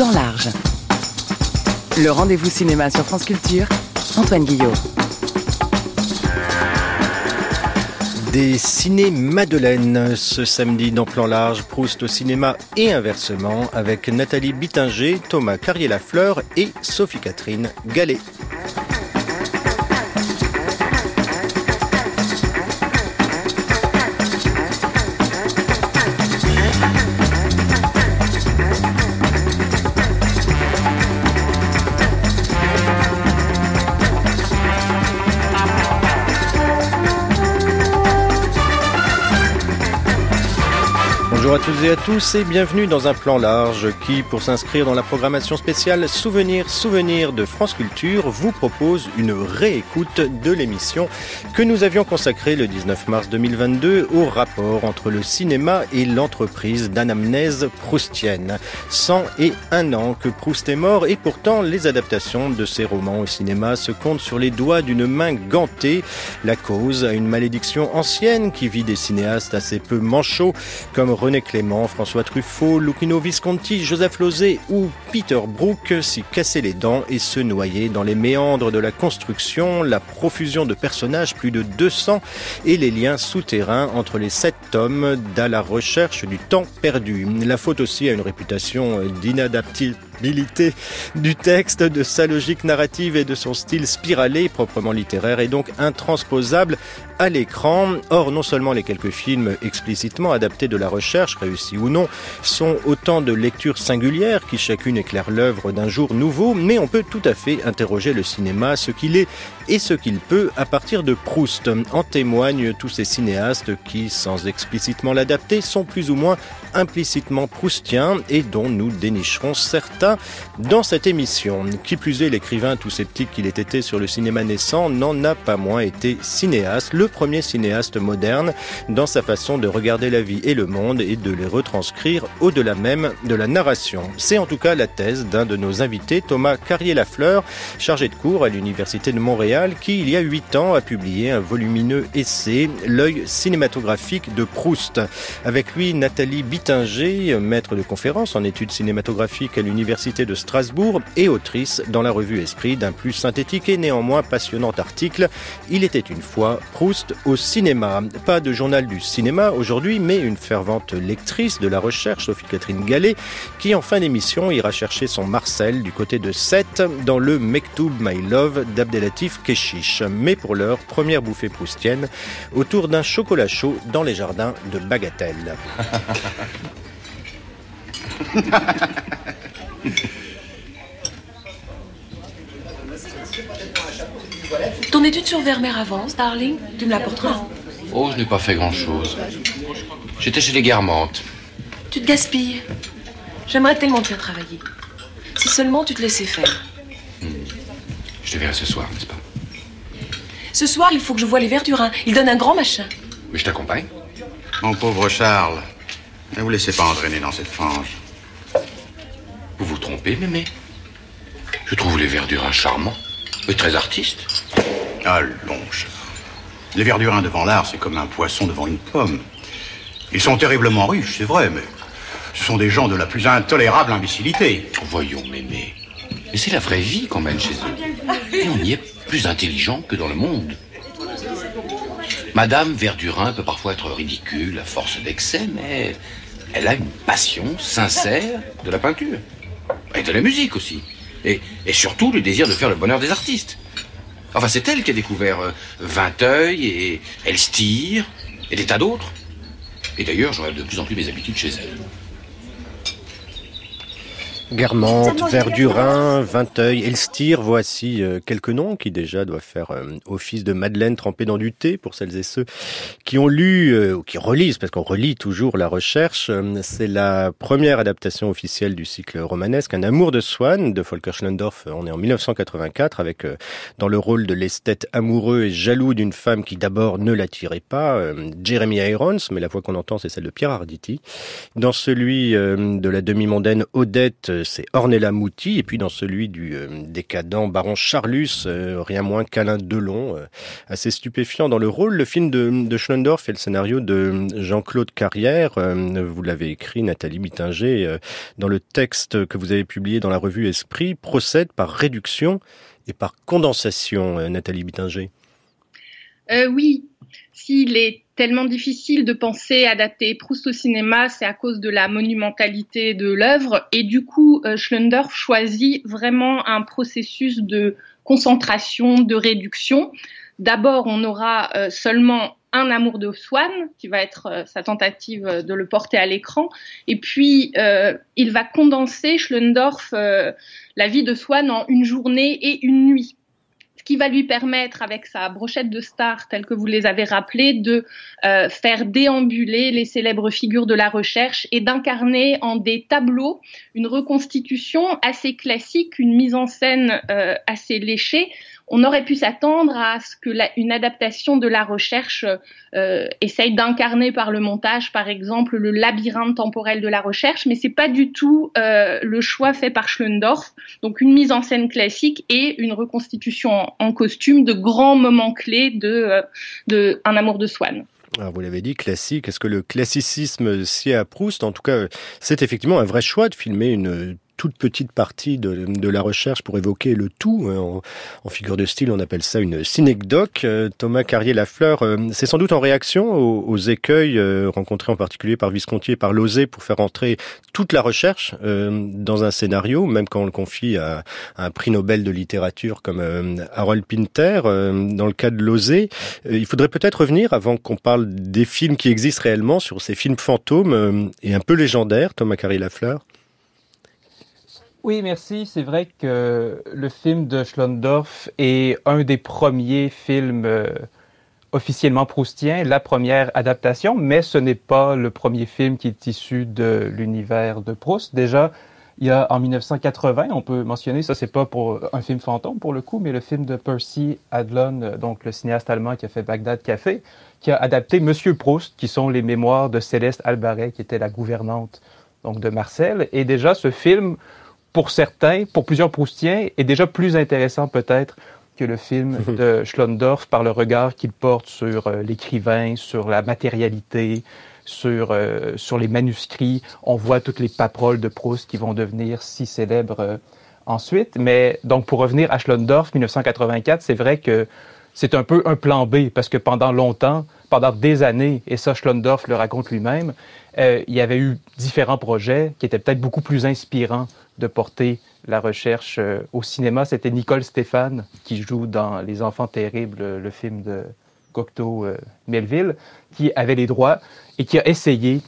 Plan large. Le rendez-vous cinéma sur France Culture, Antoine Guillot. Des ciné Madeleine ce samedi dans Plan Large, Proust au cinéma et inversement avec Nathalie Bittinger, Thomas Carrier-Lafleur et Sophie-Catherine Gallet. Toutes et à tous et bienvenue dans un plan large qui, pour s'inscrire dans la programmation spéciale Souvenirs, Souvenirs de France Culture, vous propose une réécoute de l'émission que nous avions consacrée le 19 mars 2022 au rapport entre le cinéma et l'entreprise d'anamnèse proustienne. 101 ans que Proust est mort et pourtant les adaptations de ses romans au cinéma se comptent sur les doigts d'une main gantée. La cause à une malédiction ancienne qui vit des cinéastes assez peu manchots comme René Clément, François Truffaut, Lucchino Visconti, Joseph Lozé ou Peter Brook s'y cassaient les dents et se noyaient dans les méandres de la construction, la profusion de personnages, plus de 200, et les liens souterrains entre les sept tomes d'à la recherche du temps perdu. La faute aussi a une réputation d'inadaptabilité du texte, de sa logique narrative et de son style spiralé, proprement littéraire et donc intransposable à l'écran. Or, non seulement les quelques films explicitement adaptés de la recherche, réussis ou non, sont autant de lectures singulières qui chacune éclaire l'œuvre d'un jour nouveau, mais on peut tout à fait interroger le cinéma, ce qu'il est et ce qu'il peut à partir de Proust. En témoignent tous ces cinéastes qui, sans explicitement l'adapter, sont plus ou moins implicitement proustiens et dont nous dénicherons certains dans cette émission. Qui plus est, l'écrivain tout sceptique qu'il ait été sur le cinéma naissant n'en a pas moins été cinéaste. Le premier cinéaste moderne dans sa façon de regarder la vie et le monde et de les retranscrire au-delà même de la narration. C'est en tout cas la thèse d'un de nos invités, Thomas Carrier-Lafleur, chargé de cours à l'Université de Montréal, qui il y a huit ans a publié un volumineux essai, L'œil cinématographique de Proust. Avec lui, Nathalie Bittinger, maître de conférence en études cinématographiques à l'Université de Strasbourg et autrice dans la revue Esprit d'un plus synthétique et néanmoins passionnant article Il était une fois Proust au cinéma. Pas de journal du cinéma aujourd'hui, mais une fervente lectrice de la recherche, Sophie-Catherine Gallet, qui en fin d'émission ira chercher son Marcel du côté de Sète dans le Mektoub My Love d'Abdelatif Keshish. Mais pour l'heure, première bouffée proustienne autour d'un chocolat chaud dans les jardins de Bagatelle. Ton étude sur Vermeer avance, darling Tu me l'apporteras Oh, je n'ai pas fait grand-chose. J'étais chez les Guermantes. Tu te gaspilles. J'aimerais tellement te faire travailler. Si seulement tu te laissais faire. Hmm. Je te verrai ce soir, n'est-ce pas? Ce soir, il faut que je voie les Verdurins. Ils donnent un grand machin. Mais je t'accompagne. Mon pauvre Charles, ne vous laissez pas entraîner dans cette fange. Mémé. Je trouve les Verdurins charmants et très artistes. Allons, Les Verdurins devant l'art, c'est comme un poisson devant une pomme. Ils sont terriblement riches, c'est vrai, mais ce sont des gens de la plus intolérable imbécilité. Voyons, mémé. Mais c'est la vraie vie qu'on mène chez eux. Et on y est plus intelligent que dans le monde. Madame Verdurin peut parfois être ridicule à force d'excès, mais elle a une passion sincère de la peinture. Et de la musique aussi. Et, surtout le désir de faire le bonheur des artistes. Enfin, c'est elle qui a découvert euh, Vinteuil et Elstir et des tas d'autres. Et d'ailleurs, j'aurai de plus en plus mes habitudes chez elle. Guermantes, Verdurin, Vinteuil, Elstir, voici euh, quelques noms qui déjà doivent faire euh, office de Madeleine trempée dans du thé pour celles et ceux qui ont lu euh, ou qui relisent, parce qu'on relit toujours la recherche. C'est la première adaptation officielle du cycle romanesque, Un amour de Swann de Volker Schlendorf. On est en 1984 avec dans le rôle de l'esthète amoureux et jaloux d'une femme qui d'abord ne l'attirait pas, Jeremy Irons, mais la voix qu'on entend c'est celle de Pierre Arditi. Dans celui de la demi-mondaine Odette c'est Ornella Mouti, et puis dans celui du décadent baron Charlus, rien moins qu'Alain Delon, assez stupéfiant dans le rôle. Le film de, de Schlendorf et le scénario de Jean-Claude Carrière, vous l'avez écrit, Nathalie Bittinger, dans le texte que vous avez publié dans la revue Esprit, procède par réduction et par condensation, Nathalie Bittinger. oui, s'il est tellement difficile de penser adapter Proust au cinéma, c'est à cause de la monumentalité de l'œuvre. Et du coup, euh, Schlendorf choisit vraiment un processus de concentration, de réduction. D'abord, on aura euh, seulement un amour de Swann, qui va être euh, sa tentative de le porter à l'écran. Et puis, il va condenser, Schlendorf, la vie de Swann en une journée et une nuit qui va lui permettre, avec sa brochette de stars, telle que vous les avez rappelées, de euh, faire déambuler les célèbres figures de la recherche et d'incarner en des tableaux une reconstitution assez classique, une mise en scène euh, assez léchée, on aurait pu s'attendre à ce que une adaptation de la recherche euh, essaye d'incarner par le montage, par exemple, le labyrinthe temporel de la recherche, mais c'est pas du tout euh, le choix fait par Schlendorf. Donc une mise en scène classique et une reconstitution en, costume de grands moments clés de, euh, Un amour de Swann. Vous l'avez dit, classique. Est-ce que le classicisme sied à Proust En tout cas, c'est effectivement un vrai choix de filmer une toute petite partie de, de la recherche pour évoquer le tout. Hein. En, en, figure de style, on appelle ça une synecdoque. Euh, Thomas Carrier-Lafleur, euh, c'est sans doute en réaction aux, aux écueils euh, rencontrés en particulier par Visconti et par Lozé pour faire entrer toute la recherche dans un scénario, même quand on le confie à, à un prix Nobel de littérature comme Harold Pinter. dans le cas de Lozé, il faudrait peut-être revenir, avant qu'on parle des films qui existent réellement, sur ces films fantômes et un peu légendaires, Thomas Carrier-Lafleur. Oui, merci. C'est vrai que le film de Schlondorf est un des premiers films euh, officiellement proustiens, la première adaptation, mais ce n'est pas le premier film qui est issu de l'univers de Proust. Déjà, il y a en 1980, on peut mentionner, ça c'est pas pour un film fantôme pour le coup, mais le film de Percy Adlon, donc le cinéaste allemand qui a fait Bagdad Café, qui a adapté Monsieur Proust, qui sont les mémoires de Céleste Albaret, qui était la gouvernante donc de Marcel. Et déjà, ce film pour certains, pour plusieurs Proustiens, est déjà plus intéressant peut-être que le film de Schlondorf par le regard qu'il porte sur euh, l'écrivain, sur la matérialité, sur, euh, sur les manuscrits. On voit toutes les paperoles de Proust qui vont devenir si célèbres euh, ensuite. Mais donc, pour revenir à Schlondorf, 1984, c'est vrai que c'est un peu un plan B parce que pendant longtemps, pendant des années, et ça Schlondorf le raconte lui-même, il y avait eu différents projets qui étaient peut-être beaucoup plus inspirants de porter la recherche euh, au cinéma. C'était Nicole Stéphane qui joue dans Les Enfants Terribles, le film de Cocteau euh, Melville, qui avait les droits et qui a essayé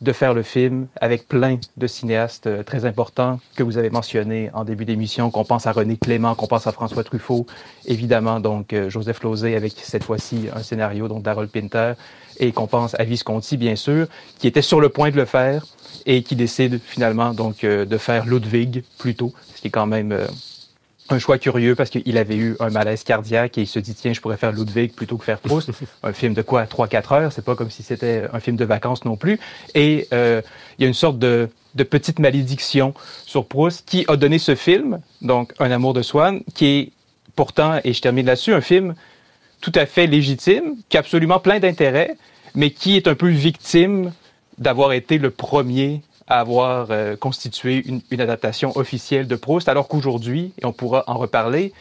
de faire le film avec plein de cinéastes euh, très importants que vous avez mentionnés en début d'émission, qu'on pense à René Clément, qu'on pense à François Truffaut, évidemment donc Joseph Lozé avec cette fois-ci un scénario donc d'Harold Pinter, et qu'on pense à Visconti bien sûr, qui était sur le point de le faire, et qui décide finalement donc euh, de faire Ludwig plutôt, ce qui est quand même euh, un choix curieux parce qu'il avait eu un malaise cardiaque et il se dit tiens je pourrais faire Ludwig plutôt que faire Proust. Un film de quoi 3-4 heures? C'est pas comme si c'était un film de vacances non plus. Et euh, il y a une sorte de, de petite malédiction sur Proust qui a donné ce film donc Un amour de Swann qui est pourtant et je termine là-dessus un film tout à fait légitime qui a absolument plein d'intérêt mais qui est un peu victime d'avoir été le premier à avoir euh, constitué une, adaptation officielle de Proust, alors qu'aujourd'hui, et on pourra en reparler,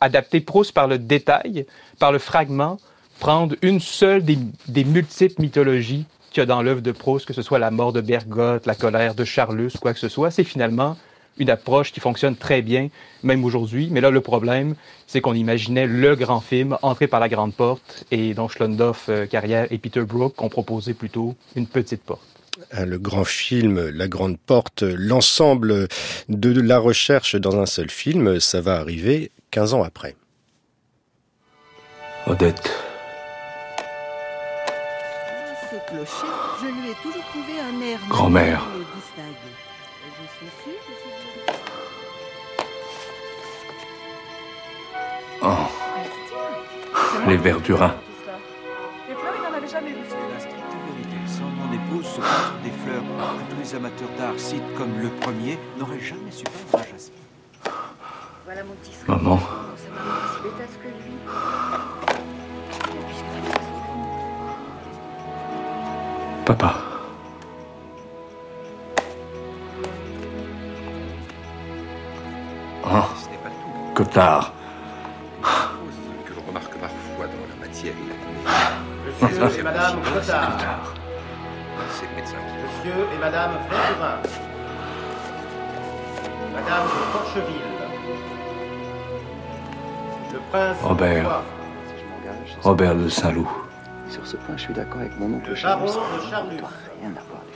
adapter Proust par le détail, par le fragment, prendre une seule des, des multiples mythologies qu'il y a dans l'œuvre de Proust, que ce soit la mort de Bergotte, la colère de Charlus, quoi que ce soit, c'est finalement une approche qui fonctionne très bien, même aujourd'hui. Mais là, le problème, c'est qu'on imaginait le grand film, entrer par la grande porte, et donc Schlondorf, euh, Carrière et Peter Brook ont proposé plutôt une petite porte ah, le grand film La Grande Porte, l'ensemble de la recherche dans un seul film, ça va arriver 15 ans après. Odette. Grand-mère. Vérité. Sans mon épouse, ce des fleurs. les amateurs d'art citent comme le premier n'auraient jamais su peindre un jasmin. Voilà mon petit frère. Maman. Que. Papa. Oh. Cotard. Monsieur et Madame Cotard. C'est le médecin qui Monsieur et Madame Verdurin. Madame de Forcheville. Le prince Robert. Robert de Saint-Loup. sur ce point, je suis d'accord avec mon oncle Le Charles. baron de Charlus. Rien à voir les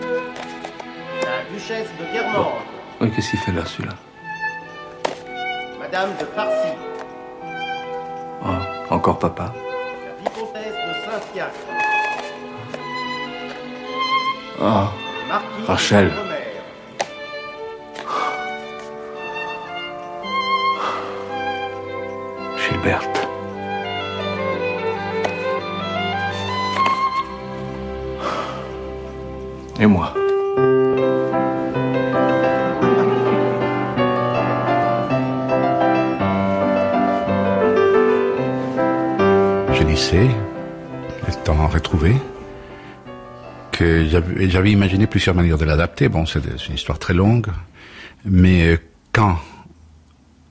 films. La duchesse de Guermantes. Oui, qu'est-ce qu'il fait là, celui-là Madame de Farcy. Oh, encore papa. De Saint-Fiacre. Oh, marquis Rachel. Gilberte. Et moi? Je temps retrouvé, que j'avais imaginé plusieurs manières de l'adapter. Bon, c'est une histoire très longue, mais euh, quand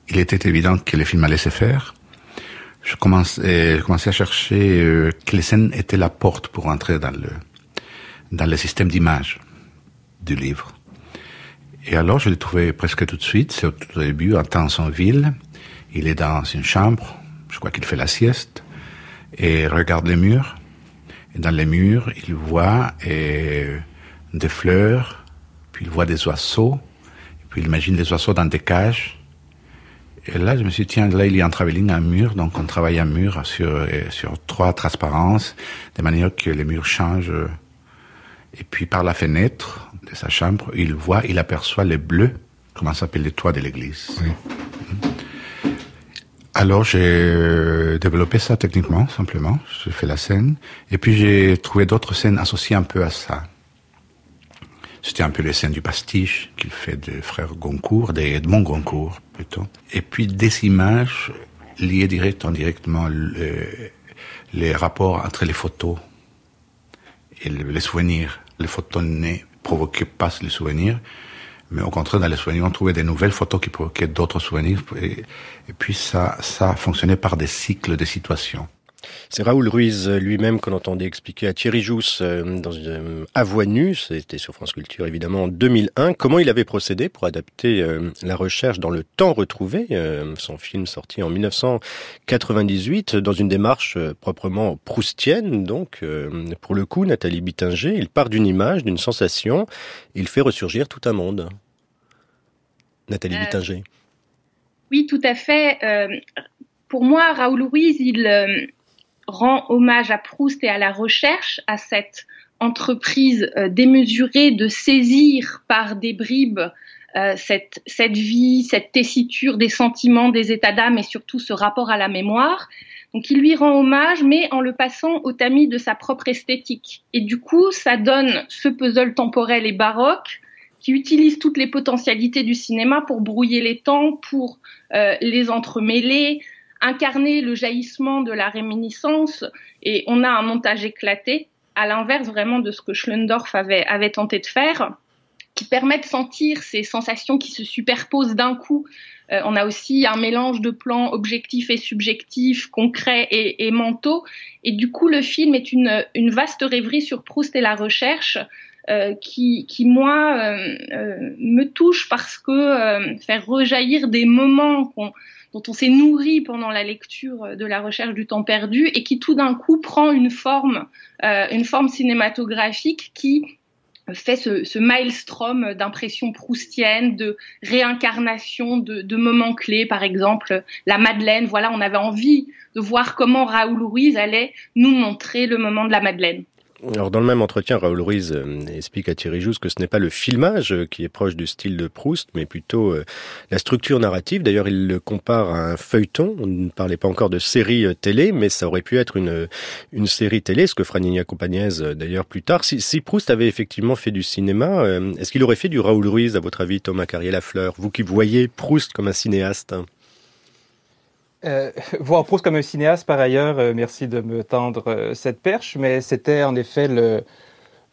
il était évident que le film allait se faire, je commençais, je commençais à chercher euh, quelle scène était la porte pour entrer dans le dans le système d'image du livre. Et alors, je l'ai trouvé presque tout de suite. C'est au tout début, en Tansonville. Il est dans une chambre. Je crois qu'il fait la sieste. Et regarde les murs. Et dans les murs, il voit euh, des fleurs. Puis il voit des oiseaux. Puis il imagine les oiseaux dans des cages. Et là, je me suis dit, tiens, là, il y a un travelling, un mur. Donc, on travaille un mur sur, euh, sur trois transparences. De manière que les murs changent. Et puis, par la fenêtre de sa chambre, il voit, il aperçoit les bleus, comment s'appelle les toits de l'église. Alors j'ai euh, développé ça techniquement, simplement. J'ai fait la scène. Et puis j'ai trouvé d'autres scènes associées un peu à ça. C'était un peu les scènes du pastiche qu'il fait de frère Goncourt, d'Edmond Goncourt plutôt. Et puis des images liées direct, indirectement le- les rapports entre les photos et le- les souvenirs. Les photos ne provoquaient pas les souvenirs, mais au contraire, dans les souvenirs, on trouvait des nouvelles photos qui provoquaient d'autres souvenirs. Et, puis ça, ça fonctionnait par des cycles de situations. C'est Raoul Ruiz lui-même qu'on entendait expliquer à Thierry Jousse euh, dans une euh, à voix nue, c'était sur France Culture évidemment en 2001, comment il avait procédé pour adapter euh, la recherche dans le temps retrouvé, euh, son film sorti en 1998, dans une démarche euh, proprement proustienne. Donc, euh, pour le coup, Nathalie Bittinger, il part d'une image, d'une sensation, il fait ressurgir tout un monde. Nathalie Euh, Bittinger. Oui, tout à fait. Euh, pour moi, Raoul Ruiz, il euh, rend hommage à Proust et à la recherche, à cette entreprise euh, démesurée de saisir par des bribes euh, cette, cette vie, cette tessiture des sentiments, des états d'âme et surtout ce rapport à la mémoire. Donc il lui rend hommage, mais en le passant au tamis de sa propre esthétique. Et du coup, ça donne ce puzzle temporel et baroque qui utilise toutes les potentialités du cinéma pour brouiller les temps, pour euh, les entremêler, incarner le jaillissement de la réminiscence. Et on a un montage éclaté, à l'inverse vraiment de ce que Schlendorf avait, avait tenté de faire, qui permet de sentir ces sensations qui se superposent d'un coup. Euh, on a aussi un mélange de plans objectifs et subjectifs, concrets et, et mentaux. Et du coup, le film est une, une vaste rêverie sur Proust et la recherche, euh, qui, qui, moi, euh, euh, me touche parce que euh, faire rejaillir des moments qu'on- dont on s'est nourri pendant la lecture de la recherche du temps perdu et qui tout d'un coup prend une forme, euh, cinématographique qui fait ce, ce maelstrom d'impressions proustiennes, de réincarnation de, de moments clés, par exemple la Madeleine. Voilà, on avait envie de voir comment Raoul Ruiz allait nous montrer le moment de la Madeleine. Alors dans le même entretien, Raoul Ruiz euh, explique à Thierry Jousse que ce n'est pas le filmage euh, qui est proche du style de Proust, mais plutôt euh, la structure narrative. D'ailleurs, il le compare à un feuilleton. On ne parlait pas encore de série télé, mais ça aurait pu être une, une série télé, ce que fera Nina d'ailleurs plus tard. Si, si, Proust avait effectivement fait du cinéma, est-ce qu'il aurait fait du Raoul Ruiz, à votre avis, Thomas Carrier-Lafleur Vous qui voyez Proust comme un cinéaste? Euh, voir Proust comme un cinéaste, par ailleurs, euh, merci de me tendre euh, cette perche, mais c'était en effet le,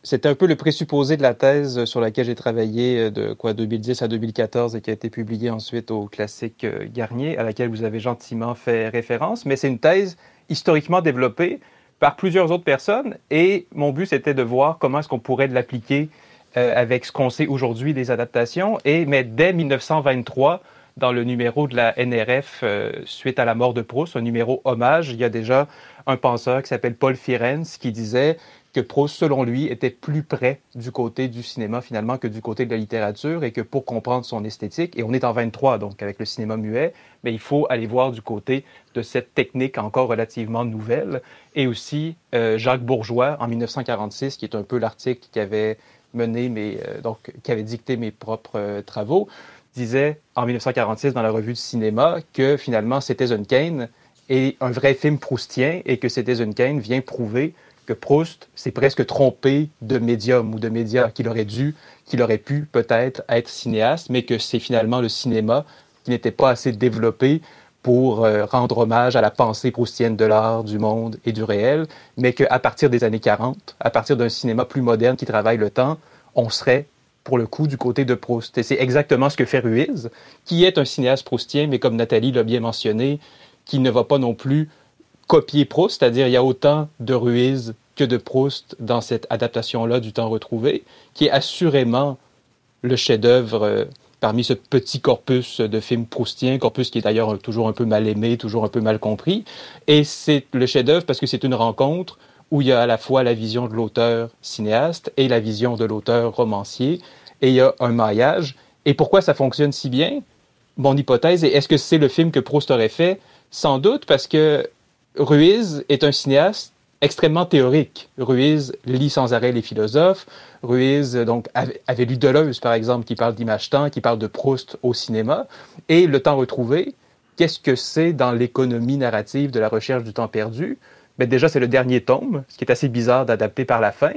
c'était un peu le présupposé de la thèse sur laquelle j'ai travaillé de quoi 2010 à 2014 et qui a été publiée ensuite au classique Garnier, à laquelle vous avez gentiment fait référence. Mais c'est une thèse historiquement développée par plusieurs autres personnes et mon but c'était de voir comment est-ce qu'on pourrait l'appliquer avec ce qu'on sait aujourd'hui des adaptations. Et mais dès 1923 dans le numéro de la NRF euh, suite à la mort de Proust, un numéro hommage, il y a déjà un penseur qui s'appelle Paul Firenze qui disait que Proust, selon lui, était plus près du côté du cinéma finalement que du côté de la littérature et que pour comprendre son esthétique, et on est en 23 donc avec le cinéma muet, mais il faut aller voir du côté de cette technique encore relativement nouvelle. Et aussi euh, Jacques Bourgeois en 1946, qui est un peu l'article qui avait mené mes, euh, donc qui avait dicté mes propres travaux, disait en 1946 dans la revue du cinéma que finalement Citizen Kane est un vrai film proustien et que Citizen Kane vient prouver que Proust s'est presque trompé de médium ou de média, qu'il aurait dû, qu'il aurait pu peut-être être cinéaste, mais que c'est finalement le cinéma qui n'était pas assez développé pour euh, rendre hommage à la pensée proustienne de l'art, du monde et du réel, mais qu'à partir des années 40, à partir d'un cinéma plus moderne qui travaille le temps, on serait pour le coup, du côté de Proust. Et c'est exactement ce que fait Ruiz, qui est un cinéaste proustien, mais comme Nathalie l'a bien mentionné, qui ne va pas non plus copier Proust, c'est-à-dire il y a autant de Ruiz que de Proust dans cette adaptation-là du temps retrouvé, qui est assurément le chef-d'œuvre euh, parmi ce petit corpus de films proustiens, corpus qui est d'ailleurs toujours un peu mal aimé, toujours un peu mal compris. Et c'est le chef-d'œuvre parce que c'est une rencontre où il y a à la fois la vision de l'auteur cinéaste et la vision de l'auteur romancier, et il y a un maillage. Et pourquoi ça fonctionne si bien? Mon hypothèse est est-ce que c'est le film que Proust aurait fait? Sans doute parce que Ruiz est un cinéaste extrêmement théorique. Ruiz lit sans arrêt les philosophes. Ruiz donc avait, lu Deleuze par exemple qui parle d'image-temps, qui parle de Proust au cinéma et le temps retrouvé. Qu'est-ce que c'est dans l'économie narrative de la recherche du temps perdu? Ben déjà, c'est le dernier tome, ce qui est assez bizarre d'adapter par la fin,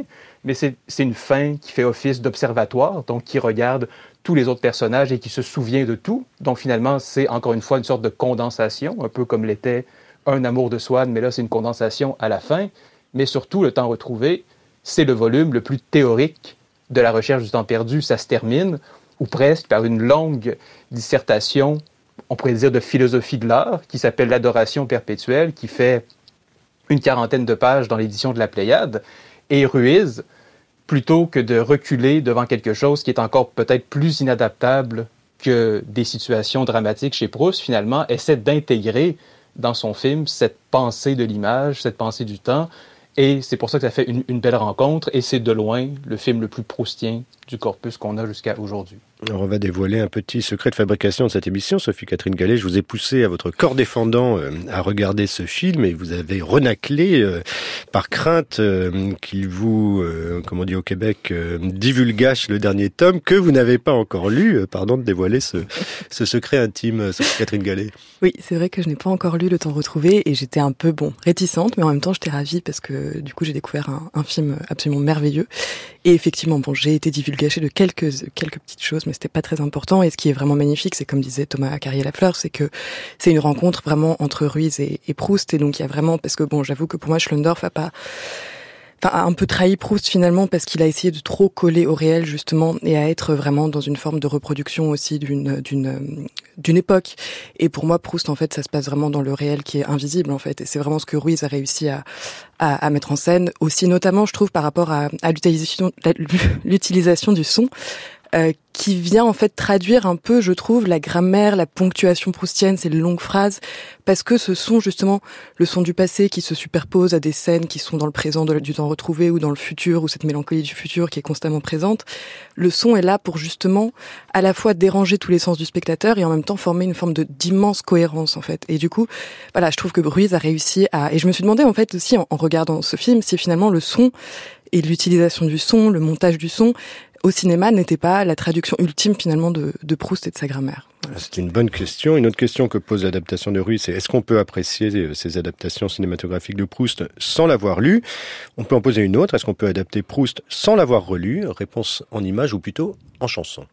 mais c'est une fin qui fait office d'observatoire, donc qui regarde tous les autres personnages et qui se souvient de tout. Donc finalement, c'est encore une fois une sorte de condensation, un peu comme l'était Un amour de Swann, mais là, c'est une condensation à la fin. Mais surtout, le temps retrouvé, c'est le volume le plus théorique de la recherche du temps perdu. Ça se termine, ou presque, par une longue dissertation, on pourrait dire de philosophie de l'art, qui s'appelle L'adoration perpétuelle, qui fait une quarantaine de pages dans l'édition de la Pléiade, et Ruiz, plutôt que de reculer devant quelque chose qui est encore peut-être plus inadaptable que des situations dramatiques chez Proust, finalement, essaie d'intégrer dans son film cette pensée de l'image, cette pensée du temps, et c'est pour ça que ça fait une, une belle rencontre, et c'est de loin le film le plus proustien du corpus qu'on a jusqu'à aujourd'hui. Alors on va dévoiler un petit secret de fabrication de cette émission. Sophie-Catherine Gallet, je vous ai poussé à votre corps défendant euh, à regarder ce film et vous avez renaclé euh, par crainte euh, qu'il vous, comme on dit au Québec, divulgache le dernier tome que vous n'avez pas encore lu. Pardon de dévoiler ce, ce secret intime, Sophie-Catherine Gallet. Oui, c'est vrai que je n'ai pas encore lu Le Temps retrouvé et j'étais un peu, bon, réticente, mais en même temps j'étais ravie parce que du coup j'ai découvert un, un film absolument merveilleux. Et effectivement, bon, j'ai été divulgachée de quelques, quelques petites choses mais c'était pas très important. Et ce qui est vraiment magnifique, c'est comme disait Thomas Carrier-Lafleur, c'est que c'est une rencontre vraiment entre Ruiz et, Proust. Et donc il y a vraiment, parce que bon, j'avoue que pour moi, Schlendorf a pas enfin, un peu trahi Proust finalement parce qu'il a essayé de trop coller au réel justement et à être vraiment dans une forme de reproduction aussi d'une d'une d'une époque. Et pour moi, Proust en fait, ça se passe vraiment dans le réel qui est invisible en fait. Et c'est vraiment ce que Ruiz a réussi à, à, à mettre en scène. Aussi notamment, je trouve par rapport à, à l'utilisation l'utilisation du son. Euh, qui vient en fait traduire un peu, je trouve, la grammaire, la ponctuation proustienne, ces longues phrases, parce que ce sont justement le son du passé qui se superpose à des scènes qui sont dans le présent du temps retrouvé ou dans le futur, ou cette mélancolie du futur qui est constamment présente. Le son est là pour justement à la fois déranger tous les sens du spectateur et en même temps former une forme de d'immense cohérence en fait. Et du coup, voilà, je trouve que Ruiz a réussi à. Et je me suis demandé en fait aussi en, en regardant ce film si finalement le son Et l'utilisation du son, le montage du son, au cinéma n'était pas la traduction ultime finalement de, Proust et de sa grammaire. C'est une bonne question. Une autre question que pose l'adaptation de Ruiz, c'est est-ce qu'on peut apprécier euh, ces adaptations cinématographiques de Proust sans l'avoir lu? On peut en poser une autre. Est-ce qu'on peut adapter Proust sans l'avoir relu? Réponse en image ou plutôt en chanson.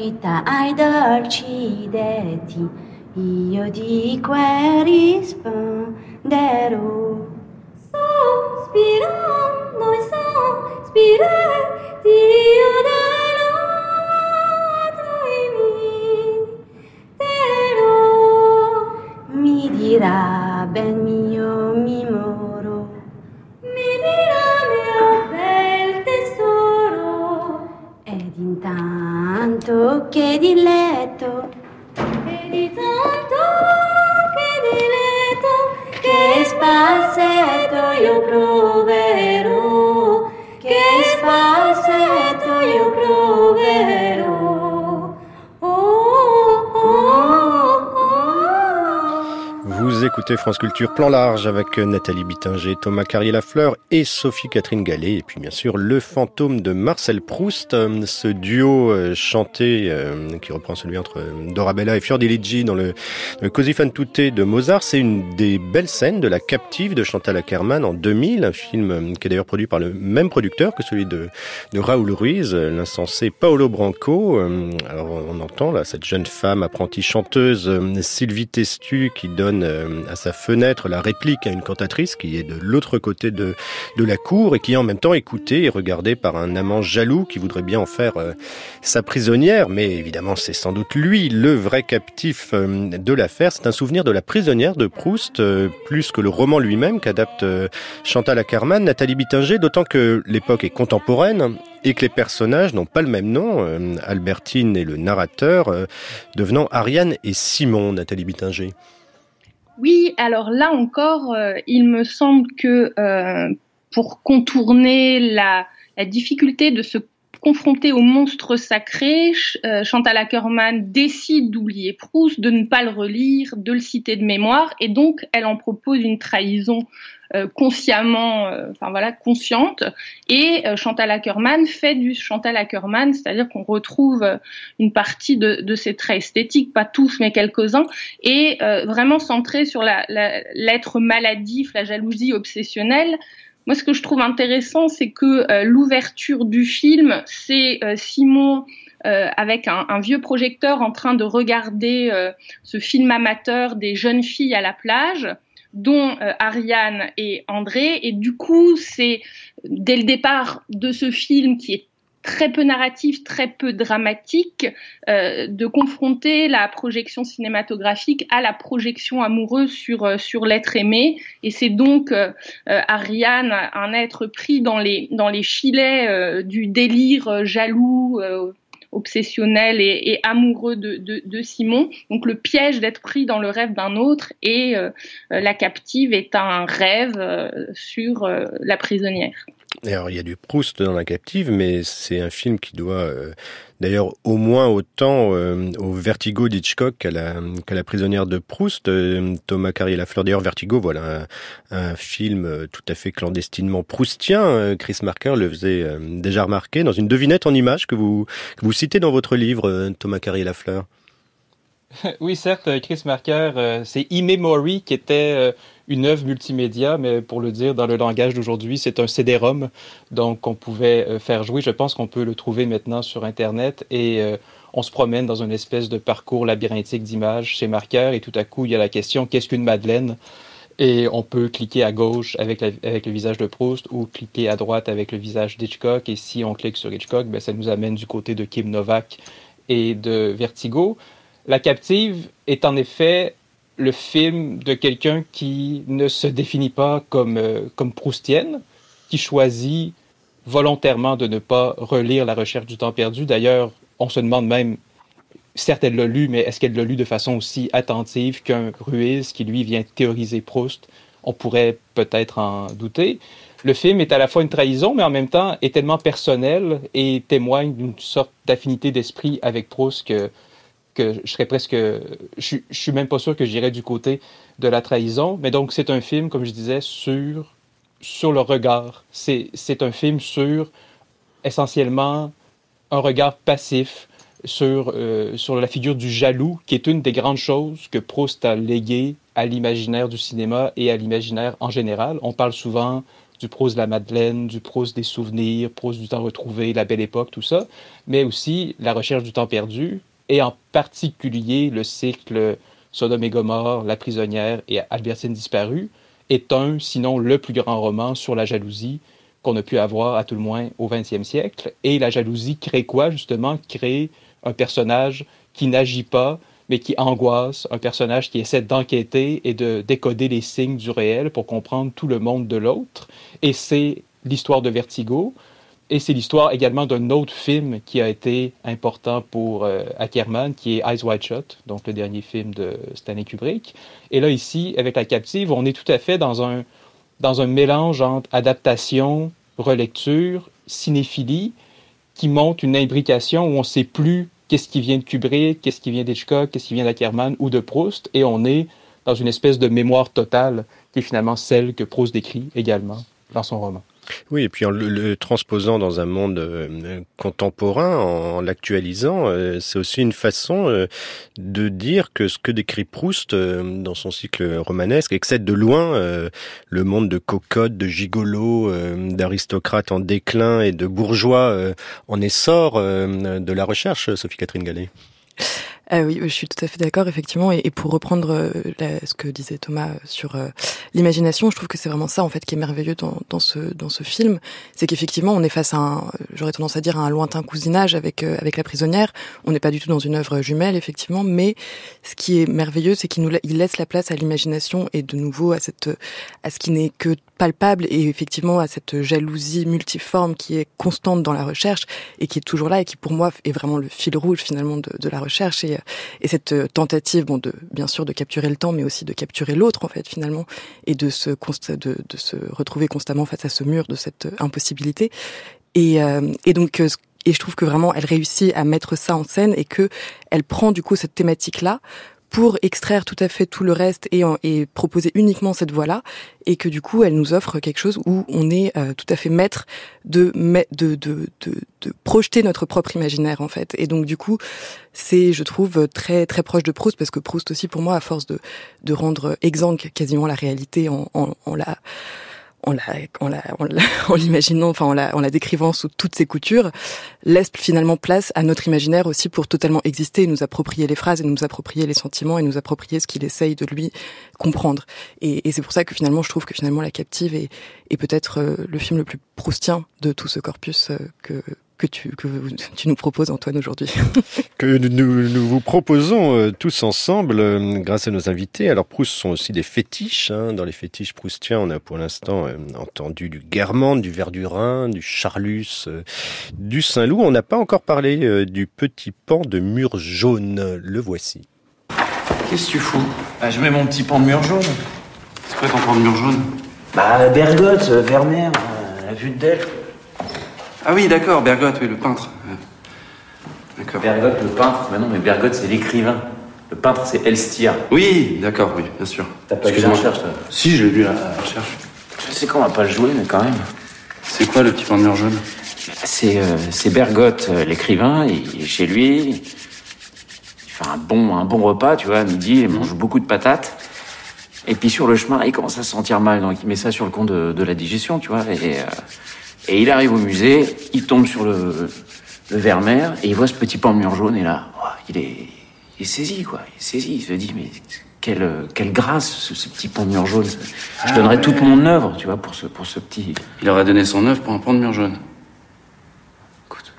Sei ai dolci detti, io di quel risponderò. France Culture Plan Large avec Nathalie Bittinger, Thomas Carrier-Lafleur et Sophie-Catherine Gallet. Et puis bien sûr, Le fantôme de Marcel Proust, euh, ce duo euh, chanté euh, qui reprend celui entre Dorabella et Fiordiligi dans le, le Così fan tutte de Mozart. C'est une des belles scènes de La Captive de Chantal Ackerman en 2000, un film qui est d'ailleurs produit par le même producteur que celui de, de Raoul Ruiz, l'insensé Paolo Branco. Alors on entend là cette jeune femme apprentie chanteuse Sylvie Testu qui donne à sa fenêtre la réplique à une cantatrice qui est de l'autre côté de, de la cour et qui est en même temps écoutée et regardée par un amant jaloux qui voudrait bien en faire euh, sa prisonnière. Mais évidemment, c'est sans doute lui, le vrai captif euh, de l'affaire. C'est un souvenir de la prisonnière de Proust, euh, plus que le roman lui-même qu'adapte Chantal Ackerman, Nathalie Bittinger, d'autant que l'époque est contemporaine et que les personnages n'ont pas le même nom. Albertine et le narrateur devenant Ariane et Simon, Nathalie Bittinger. Oui, alors là encore, euh, il me semble que euh, pour contourner la, difficulté de se confronter au monstre sacré, euh, Chantal Ackerman décide d'oublier Proust, de ne pas le relire, de le citer de mémoire, et donc elle en propose une trahison consciemment, euh, enfin voilà, consciente. Et euh, Chantal Ackerman fait du Chantal Ackerman, c'est-à-dire qu'on retrouve une partie de, de, ses traits esthétiques, pas tous mais quelques-uns, et vraiment centré sur l'être la, maladif, la jalousie obsessionnelle. Moi, ce que je trouve intéressant, c'est que l'ouverture du film, c'est Simon euh, avec un, un, vieux projecteur en train de regarder euh, ce film amateur des jeunes filles à la plage dont euh, Ariane et André. Et du coup, c'est dès le départ de ce film qui est très peu narratif, très peu dramatique, euh, de confronter la projection cinématographique à la projection amoureuse sur euh, sur l'être aimé. Et c'est donc euh, Ariane, un être pris dans les dans les filets euh, du délire jaloux obsessionnel et, amoureux de, de, de, Simon. Donc le piège d'être pris dans le rêve d'un autre et euh, la captive est un rêve euh, sur euh, la prisonnière. Alors il y a du Proust dans la captive, mais c'est un film qui doit euh, d'ailleurs au moins autant euh, au Vertigo d'Hitchcock qu'à la, prisonnière de Proust. Euh, Thomas Carrier Lafleur, d'ailleurs Vertigo, voilà un, film tout à fait clandestinement proustien. Chris Marker le faisait déjà remarquer dans une devinette en images que vous, que vous citez dans votre livre, Thomas Carrier Lafleur. Oui, certes, Chris Marker, c'est E-Memory qui était une œuvre multimédia, mais pour le dire dans le langage d'aujourd'hui, c'est un CD-ROM, donc on pouvait euh, faire jouer. Je pense qu'on peut le trouver maintenant sur Internet et euh, on se promène dans une espèce de parcours labyrinthique d'images chez Marker et tout à coup il y a la question qu'est-ce qu'une Madeleine? Et on peut cliquer à gauche avec, avec le visage de Proust ou cliquer à droite avec le visage d'Hitchcock et si on clique sur Hitchcock, ben, ça nous amène du côté de Kim Novak et de Vertigo. La captive est en effet le film de quelqu'un qui ne se définit pas comme, euh, comme proustienne, qui choisit volontairement de ne pas relire La recherche du temps perdu. D'ailleurs, on se demande même, certes elle l'a lu, mais est-ce qu'elle l'a lu de façon aussi attentive qu'un Ruiz qui lui vient théoriser Proust? On pourrait peut-être en douter. Le film est à la fois une trahison, mais en même temps est tellement personnel et témoigne d'une sorte d'affinité d'esprit avec Proust que, je serais presque. Je, suis même pas sûr que j'irais du côté de la trahison. Mais donc, c'est un film, comme je disais, sur, sur le regard. C'est un film sur essentiellement un regard passif sur, euh, sur la figure du jaloux, qui est une des grandes choses que Proust a léguées à l'imaginaire du cinéma et à l'imaginaire en général. On parle souvent du Proust de la Madeleine, du Proust des souvenirs, Proust du temps retrouvé, la belle époque, tout ça, mais aussi la recherche du temps perdu, et en particulier le cycle Sodome et Gomorre, La prisonnière et Albertine disparue, est un, sinon le plus grand roman sur la jalousie qu'on a pu avoir, à tout le moins, au XXe siècle. Et la jalousie crée quoi, justement? Crée un personnage qui n'agit pas, mais qui angoisse, un personnage qui essaie d'enquêter et de décoder les signes du réel pour comprendre tout le monde de l'autre. Et c'est l'histoire de Vertigo. Et c'est l'histoire également d'un autre film qui a été important pour euh, Ackerman, qui est Eyes Wide Shut, donc le dernier film de Stanley Kubrick. Et là, ici, avec La Captive, on est tout à fait dans un, dans un mélange entre adaptation, relecture, cinéphilie, qui montre une imbrication où on ne sait plus qu'est-ce qui vient de Kubrick, qu'est-ce qui vient d'Hitchcock, qu'est-ce qui vient d'Ackerman ou de Proust, et on est dans une espèce de mémoire totale qui est finalement celle que Proust décrit également dans son roman. Oui, et puis en le, transposant dans un monde euh, contemporain, en, l'actualisant, euh, c'est aussi une façon euh, de dire que ce que décrit Proust dans son cycle romanesque excède de loin le monde de cocottes, de gigolos, d'aristocrates en déclin et de bourgeois en essor de la recherche, Sophie-Catherine Gallet. Ah oui, je suis tout à fait d'accord, effectivement. Et, pour reprendre euh, ce que disait Thomas sur euh, l'imagination, je trouve que c'est vraiment ça, en fait, qui est merveilleux dans, ce film, c'est qu'effectivement, on est face à un, j'aurais tendance à dire, à un lointain cousinage avec euh, avec la prisonnière. On n'est pas du tout dans une œuvre jumelle, effectivement, mais ce qui est merveilleux, c'est qu'il laisse la place à l'imagination et de nouveau à ce qui n'est que palpable et effectivement à cette jalousie multiforme qui est constante dans la recherche et qui est toujours là et qui pour moi est vraiment le fil rouge finalement de, de la recherche et, et cette tentative bon de bien sûr de capturer le temps mais aussi de capturer l'autre en fait finalement et de se de, de se retrouver constamment face à ce mur de cette impossibilité. Et, euh, et donc et je trouve que vraiment elle réussit à mettre ça en scène et que elle prend du coup cette thématique là pour extraire tout à fait tout le reste et, et proposer uniquement cette voie-là, et que du coup, elle nous offre quelque chose où on est euh, tout à fait maître de, de, de, de, de projeter notre propre imaginaire, en fait. Et donc, du coup, c'est, je trouve, très très proche de Proust, parce que Proust aussi, pour moi, à force de, de rendre exsangue quasiment la réalité en, en, en la en la, en la, en l'imaginant, enfin en la, en la décrivant sous toutes ses coutures, laisse finalement place à notre imaginaire aussi pour totalement exister, nous approprier les phrases et nous approprier les sentiments et nous approprier ce qu'il essaye de lui comprendre. Et, et c'est pour ça que finalement, je trouve que finalement La Captive est, est peut-être euh, le film le plus proustien de tout ce corpus euh, que que tu, que tu nous proposes, Antoine, aujourd'hui. que nous, nous vous proposons euh, tous ensemble, euh, grâce à nos invités. Alors, Proust sont aussi des fétiches. Hein. Dans les fétiches proustiens, on a pour l'instant euh, entendu du Guermantes, du Verdurin, du Charlus, euh, du Saint-Loup. On n'a pas encore parlé euh, du petit pan de mur jaune. Le voici. Qu'est-ce que tu fous? Bah, Je mets mon petit pan de mur jaune. C'est quoi ton pan de mur jaune? Bah, Bergotte, Vermeer, la vue de Delphes. Ah oui, d'accord, Bergotte, oui, le peintre. D'accord. Bergotte, le peintre. Mais non, mais Bergotte, c'est l'écrivain. Le peintre, c'est Elstir. Oui, d'accord, oui, bien sûr. T'as pas lu la recherche, toi? Si, je l'ai lu, la recherche. Je sais qu'on va pas le jouer, mais quand même. C'est quoi le petit mur jaune? C'est euh, Bergotte, euh, l'écrivain, il est chez lui. Il fait un bon, un bon repas, tu vois, à midi, il mange beaucoup de patates. Et puis sur le chemin, il commence à se sentir mal, donc il met ça sur le compte de, de la digestion, tu vois. Et, euh, et il arrive au musée, il tombe sur le, le Vermeer, et il voit ce petit pan de mur jaune, et là, oh, il, est, il est saisi, quoi. Il est saisi, il se dit, mais quelle, quelle grâce, ce, ce petit pan de mur jaune. Je Ah, donnerais ouais. toute mon œuvre, tu vois, pour ce, pour ce petit... Il aurait donné son œuvre pour un pan de mur jaune. Écoute.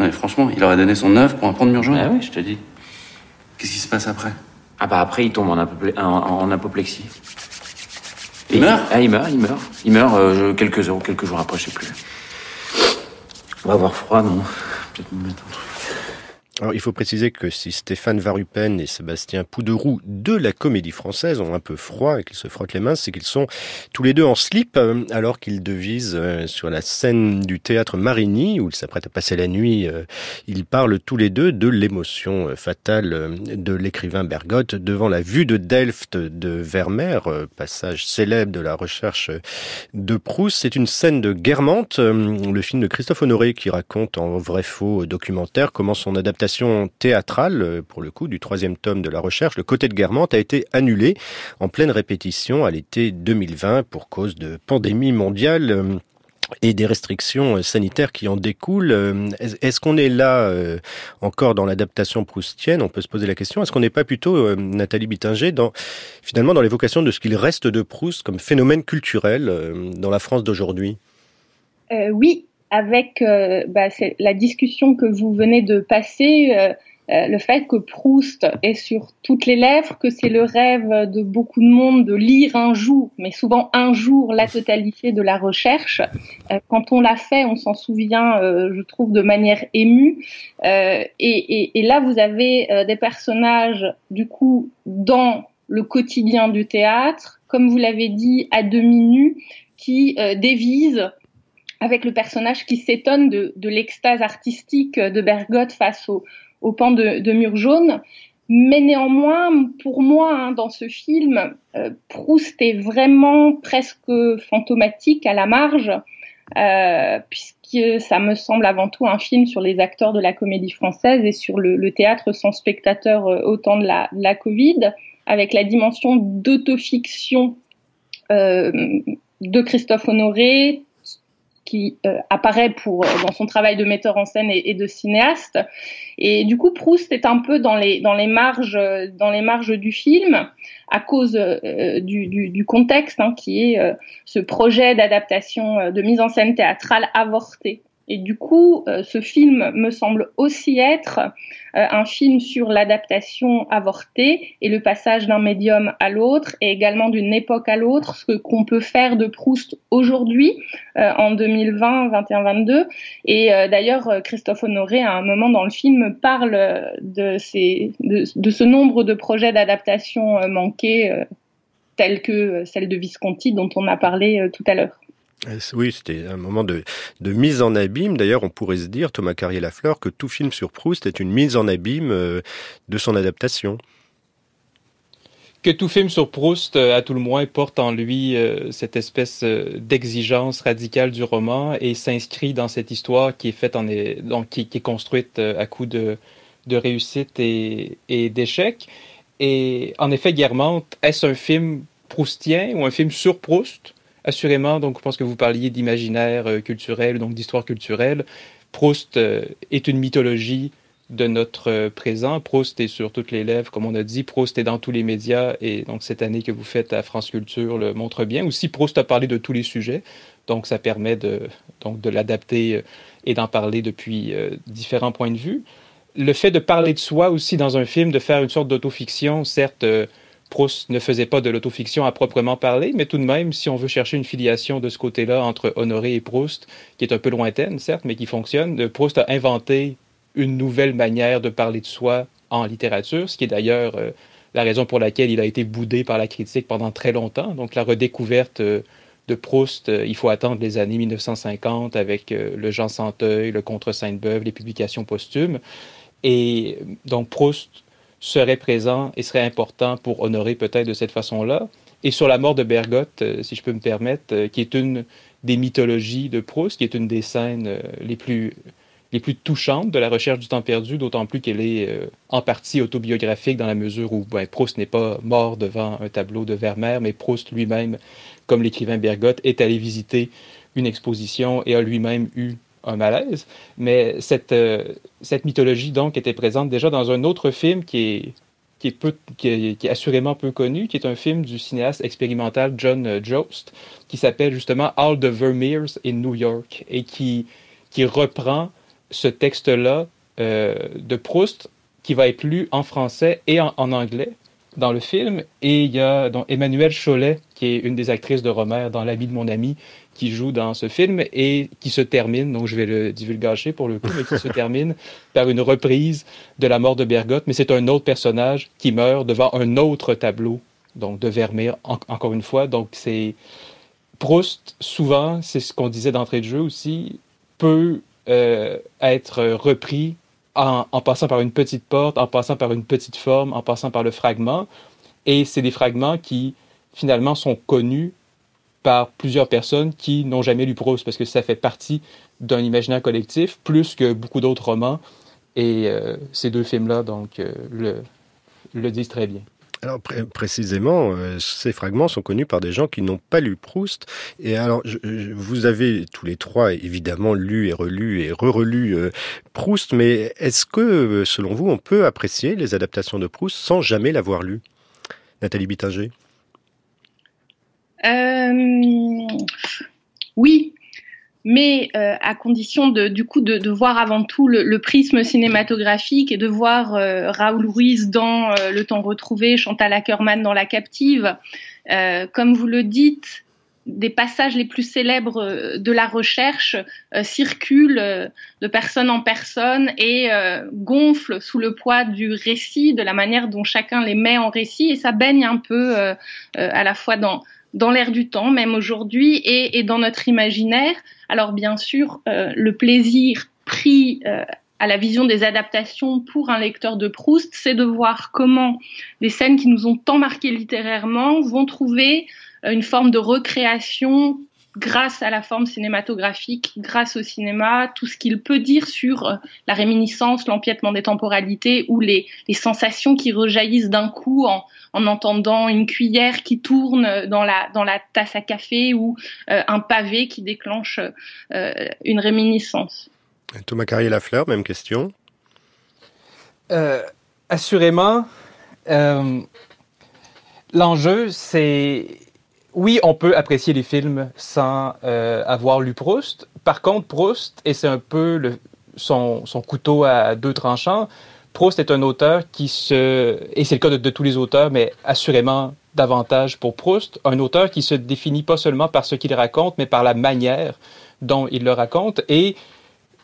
Ouais, franchement, il aurait donné son œuvre pour un pan de mur jaune. Ah oui, je te dis. Qu'est-ce qui se passe après? Ah bah après, il tombe en, apople- en, en apoplexie. Il meurt Ah, il meurt, il meurt. Il meurt euh, quelques heures, quelques jours après, je sais plus. On va avoir froid, non? Peut-être me mettre un truc. Alors, il faut préciser que si Stéphane Varupen et Sébastien Pouderoux de la comédie française ont un peu froid et qu'ils se frottent les mains, c'est qu'ils sont tous les deux en slip euh, alors qu'ils devisent euh, sur la scène du théâtre Marigny où ils s'apprêtent à passer la nuit. Euh, ils parlent tous les deux de l'émotion fatale de l'écrivain Bergotte devant la vue de Delft de Vermeer, passage célèbre de la recherche de Proust. C'est une scène de Guermantes, le film de Christophe Honoré qui raconte en vrai faux documentaire comment son adaptation théâtrale, euh, pour le coup, du troisième tome de la recherche, le côté de Guermantes a été annulé en pleine répétition à l'été 2020 pour cause de pandémie mondiale euh, et des restrictions euh, sanitaires qui en découlent. Est-ce qu'on est là encore dans l'adaptation proustienne? On peut se poser la question. Est-ce qu'on n'est pas plutôt, Nathalie Bittinger, dans, finalement dans l'évocation de ce qu'il reste de Proust comme phénomène culturel dans la France d'aujourd'hui? Oui, avec euh, bah, la discussion que vous venez de passer, euh, euh, le fait que Proust est sur toutes les lèvres, que c'est le rêve de beaucoup de monde de lire un jour, mais souvent un jour, la totalité de la recherche. quand on l'a fait, on s'en souvient, je trouve, de manière émue. Et, et, là, vous avez des personnages, du coup, dans le quotidien du théâtre, comme vous l'avez dit, à demi nus, qui dévisent avec le personnage qui s'étonne de, l'extase artistique de Bergotte face au, pan de, mur jaune. Mais néanmoins, pour moi, hein, dans ce film, euh, Proust est vraiment presque fantomatique à la marge, euh, puisque ça me semble avant tout un film sur les acteurs de la comédie française et sur le, théâtre sans spectateur euh, au temps de la, de la Covid, avec la dimension d'autofiction de Christophe Honoré, qui euh, apparaît pour euh, dans son travail de metteur en scène et, de cinéaste. Et du coup, Proust est un peu dans les dans les marges dans les marges du film à cause euh, du, du, du, contexte hein, qui est ce projet d'adaptation de mise en scène théâtrale avorté et du coup, euh, ce film me semble aussi être euh, un film sur l'adaptation avortée et le passage d'un médium à l'autre et également d'une époque à l'autre, ce qu'on peut faire de Proust aujourd'hui, euh, en 2020, 21, 22. Et d'ailleurs, Christophe Honoré, à un moment dans le film, parle de, ces, de, de ce nombre de projets d'adaptation manqués, tels que celle de Visconti dont on a parlé tout à l'heure. Euh, oui, c'était un moment de, mise en abîme. D'ailleurs, on pourrait se dire, Thomas Carrier-Lafleur, que tout film sur Proust est une mise en abîme euh, de son adaptation. Que tout film sur Proust, euh, à tout le moins, porte en lui cette espèce d'exigence radicale du roman et s'inscrit dans cette histoire qui est faite en donc qui, qui est construite à coup de, de réussite et, et d'échec. Et en effet, Guermantes, est-ce un film proustien ou un film sur Proust? Assurément, donc je pense que vous parliez d'imaginaire euh, culturel, donc d'histoire culturelle. Proust euh, est une mythologie de notre euh, présent. Proust est sur toutes les lèvres, comme on a dit. Proust est dans tous les médias et donc cette année que vous faites à France Culture le montre bien. Aussi, Proust a parlé de tous les sujets, donc ça permet de, de l'adapter et d'en parler depuis différents points de vue. Le fait de parler de soi aussi dans un film, de faire une sorte d'autofiction, certes, Proust ne faisait pas de l'autofiction à proprement parler, mais tout de même, si on veut chercher une filiation de ce côté-là entre Honoré et Proust, qui est un peu lointaine, certes, mais qui fonctionne, Proust a inventé une nouvelle manière de parler de soi en littérature, ce qui est d'ailleurs euh, la raison pour laquelle il a été boudé par la critique pendant très longtemps. Donc la redécouverte euh, de Proust, euh, il faut attendre les années 1950 avec le Jean Santeuil, le Contre Sainte-Beuve, les publications posthumes. Et donc Proust serait présent et serait important pour honorer peut-être de cette façon-là. Et sur la mort de Bergotte, euh, si je peux me permettre, euh, qui est une des mythologies de Proust, qui est une des scènes euh, les plus les plus touchantes de la recherche du temps perdu, d'autant plus qu'elle est en partie autobiographique dans la mesure où ben, Proust n'est pas mort devant un tableau de Vermeer, mais Proust lui-même, comme l'écrivain Bergotte, est allé visiter une exposition et a lui-même eu un malaise. Mais cette, euh, cette mythologie, donc, était présente déjà dans un autre film qui est, qui est, peu, qui est, assurément peu connu, qui est un film du cinéaste expérimental John euh, Jost, qui s'appelle justement All the Vermeers in New York, et qui, qui reprend ce texte-là euh, de Proust, qui va être lu en français et en, anglais dans le film. Et il y a donc, Emmanuelle Cholet, qui est une des actrices de Romer dans L'ami de mon ami, qui joue dans ce film et qui se termine, donc je vais le divulgacher pour le coup, mais qui se termine par une reprise de La mort de Bergotte. Mais c'est un autre personnage qui meurt devant un autre tableau, donc de Vermeer, en- encore une fois. Donc c'est. Proust, souvent, c'est ce qu'on disait d'entrée de jeu aussi, peut euh, être repris en, en passant par une petite porte, en passant par une petite forme, en passant par le fragment. Et c'est des fragments qui, finalement, sont connus par plusieurs personnes qui n'ont jamais lu Proust, parce que ça fait partie d'un imaginaire collectif, plus que beaucoup d'autres romans. Et euh, ces deux films-là, donc, euh, le, disent très bien. Alors pré- précisément, euh, ces fragments sont connus par des gens qui n'ont pas lu Proust. Et alors, vous avez tous les trois évidemment lu et relu et re-relu Proust, mais est-ce que, selon vous, on peut apprécier les adaptations de Proust sans jamais l'avoir lu? Nathalie Bittinger Euh, oui, mais euh, à condition de, du coup de, voir avant tout le, prisme cinématographique et de voir euh, Raoul Ruiz dans Le Temps retrouvé, Chantal Ackerman dans La Captive. Comme vous le dites, des passages les plus célèbres de la recherche circulent de personne en personne et gonflent sous le poids du récit, de la manière dont chacun les met en récit, et ça baigne un peu à la fois dans dans l'air du temps, même aujourd'hui, et, et dans notre imaginaire. Alors bien sûr, euh, le plaisir pris euh, à la vision des adaptations pour un lecteur de Proust, c'est de voir comment des scènes qui nous ont tant marqué littérairement vont trouver euh, une forme de recréation grâce à la forme cinématographique, grâce au cinéma, tout ce qu'il peut dire sur euh, la réminiscence, l'empiètement des temporalités ou les, les sensations qui rejaillissent d'un coup en, en entendant une cuillère qui tourne dans la, dans la tasse à café ou euh, un pavé qui déclenche euh, une réminiscence. Thomas Carrier-Lafleur, même question. Euh, assurément, euh, l'enjeu, c'est... Oui, on peut apprécier les films sans euh, avoir lu Proust. Par contre, Proust, et c'est un peu le, son, son couteau à deux tranchants, Proust est un auteur qui se... Et c'est le cas de, de tous les auteurs, mais assurément davantage pour Proust, un auteur qui se définit pas seulement par ce qu'il raconte, mais par la manière dont il le raconte. Et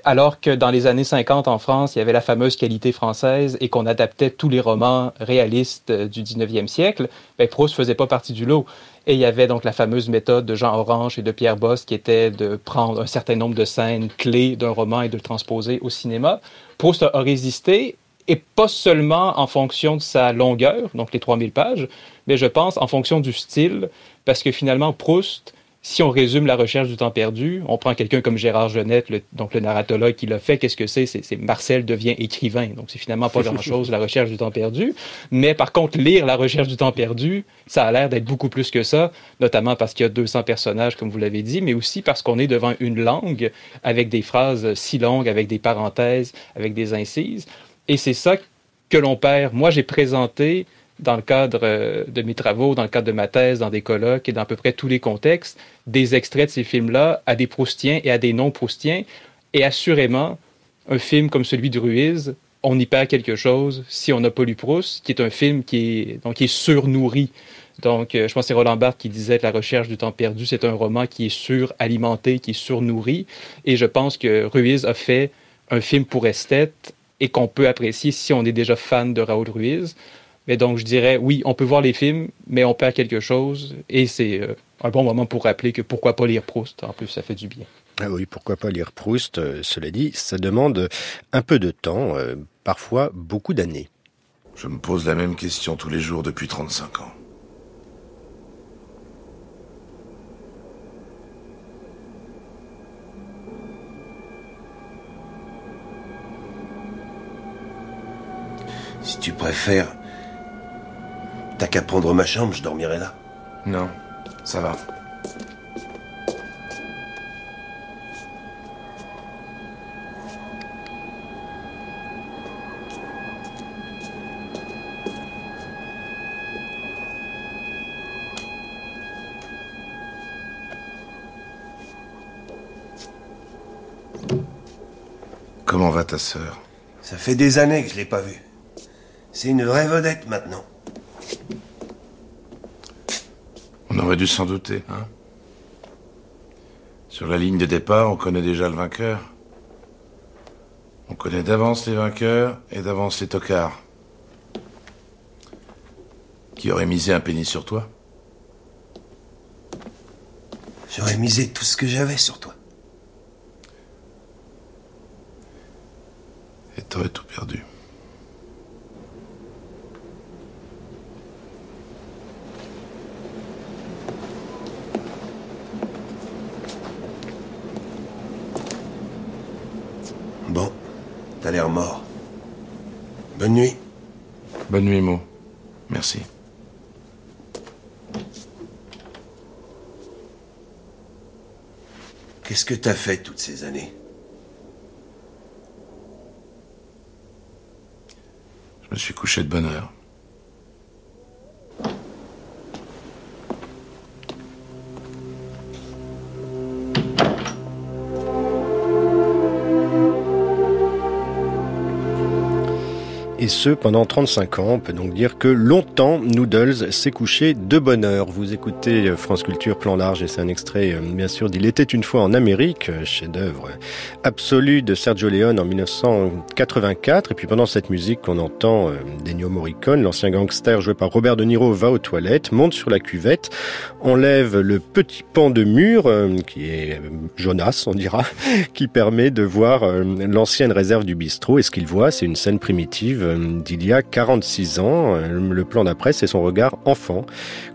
alors que dans les années 50 en France, il y avait la fameuse qualité française et qu'on adaptait tous les romans réalistes euh, du 19e siècle, ben Proust faisait pas partie du lot. Et il y avait donc la fameuse méthode de Jean Orange et de Pierre Bosse qui était de prendre un certain nombre de scènes clés d'un roman et de le transposer au cinéma. Proust a résisté et pas seulement en fonction de sa longueur, donc les 3000 pages, mais je pense en fonction du style, parce que finalement Proust, si on résume la recherche du temps perdu, on prend quelqu'un comme Gérard Genette, le, donc le narratologue qui l'a fait, qu'est-ce que c'est? C'est Marcel devient écrivain, donc c'est finalement pas grand-chose la recherche du temps perdu, mais par contre lire la recherche du temps perdu, ça a l'air d'être beaucoup plus que ça, notamment parce qu'il y a 200 personnages, comme vous l'avez dit, mais aussi parce qu'on est devant une langue avec des phrases si longues, avec des parenthèses, avec des incises, et c'est ça que l'on perd. Moi, j'ai présenté dans le cadre euh, de mes travaux, dans le cadre de ma thèse, dans des colloques et dans à peu près tous les contextes, des extraits de ces films-là à des Proustiens et à des non-Proustiens. Et assurément, un film comme celui de Ruiz, on y perd quelque chose si on n'a pas lu Proust, qui est un film qui est, donc, qui est surnourri. Donc, euh, je pense que c'est Roland Barthes qui disait que La recherche du temps perdu, c'est un roman qui est suralimenté, qui est surnourri. Et je pense que Ruiz a fait un film pour esthète et qu'on peut apprécier si on est déjà fan de Raoul Ruiz. Mais donc, je dirais, oui, on peut voir les films, mais on perd quelque chose. Et c'est euh, un bon moment pour rappeler que pourquoi pas lire Proust. En plus, ça fait du bien. Ah oui, pourquoi pas lire Proust euh, Cela dit, ça demande un peu de temps, euh, parfois beaucoup d'années. Je me pose la même question tous les jours depuis 35 ans. Si tu préfères, t'as qu'à prendre ma chambre, je dormirai là. Non, ça va. Comment va ta sœur? Ça fait des années que je l'ai pas vue. C'est une vraie vedette maintenant. On aurait dû s'en douter, hein Sur la ligne de départ, on connaît déjà le vainqueur. On connaît d'avance les vainqueurs et d'avance les tocards. Qui aurait misé un pénis sur toi? J'aurais misé tout ce que j'avais sur toi. Et t'aurais tout perdu. Bon, t'as l'air mort. Bonne nuit. Bonne nuit, Mo. Merci. Qu'est-ce que t'as fait toutes ces années? Je me suis couché de bonne heure. Et ce, pendant 35 ans. On peut donc dire que longtemps, Noodles s'est couché de bonne heure. Vous écoutez euh, France Culture Plan Large et c'est un extrait, euh, bien sûr, d'Il était une fois en Amérique, euh, chef-d'œuvre absolu de Sergio Leone en 1984. Et puis pendant cette musique qu'on entend, Dennio Morricone, l'ancien gangster joué par Robert De Niro, va aux toilettes, monte sur la cuvette, enlève le petit pan de mur, qui est Jonas, on dira, qui permet de voir l'ancienne réserve du bistrot. Et ce qu'il voit, c'est une scène primitive d'il y a 46 ans. Le plan d'après, c'est son regard enfant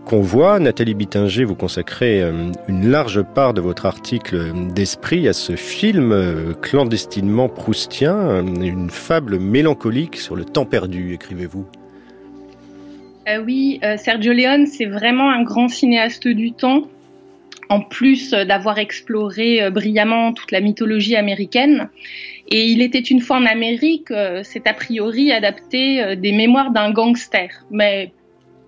qu'on voit. Nathalie Bittinger, vous consacrez euh, une large part de votre article d'esprit à ce film euh, clandestinement proustien, une fable mélancolique sur le temps perdu, écrivez-vous. Euh, oui, euh, Sergio Leone, c'est vraiment un grand cinéaste du temps en plus d'avoir exploré euh, brillamment toute la mythologie américaine. Et il était une fois en Amérique, euh, c'est a priori adapté euh, des mémoires d'un gangster. Mais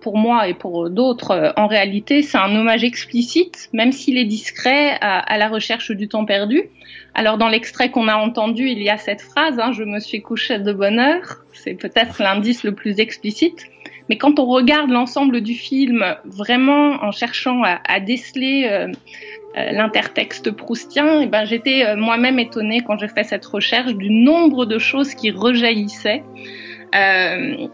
pour moi et pour d'autres, en réalité, c'est un hommage explicite, même s'il est discret, à, la recherche du temps perdu. Alors dans l'extrait qu'on a entendu, il y a cette phrase hein, Je me suis couché de bonne heure », c'est peut-être l'indice le plus explicite. Mais quand on regarde l'ensemble du film, vraiment en cherchant à, déceler euh, euh, l'intertexte proustien, et ben j'étais euh, moi-même étonnée quand j'ai fait cette recherche du nombre de choses qui rejaillissaient. Euh,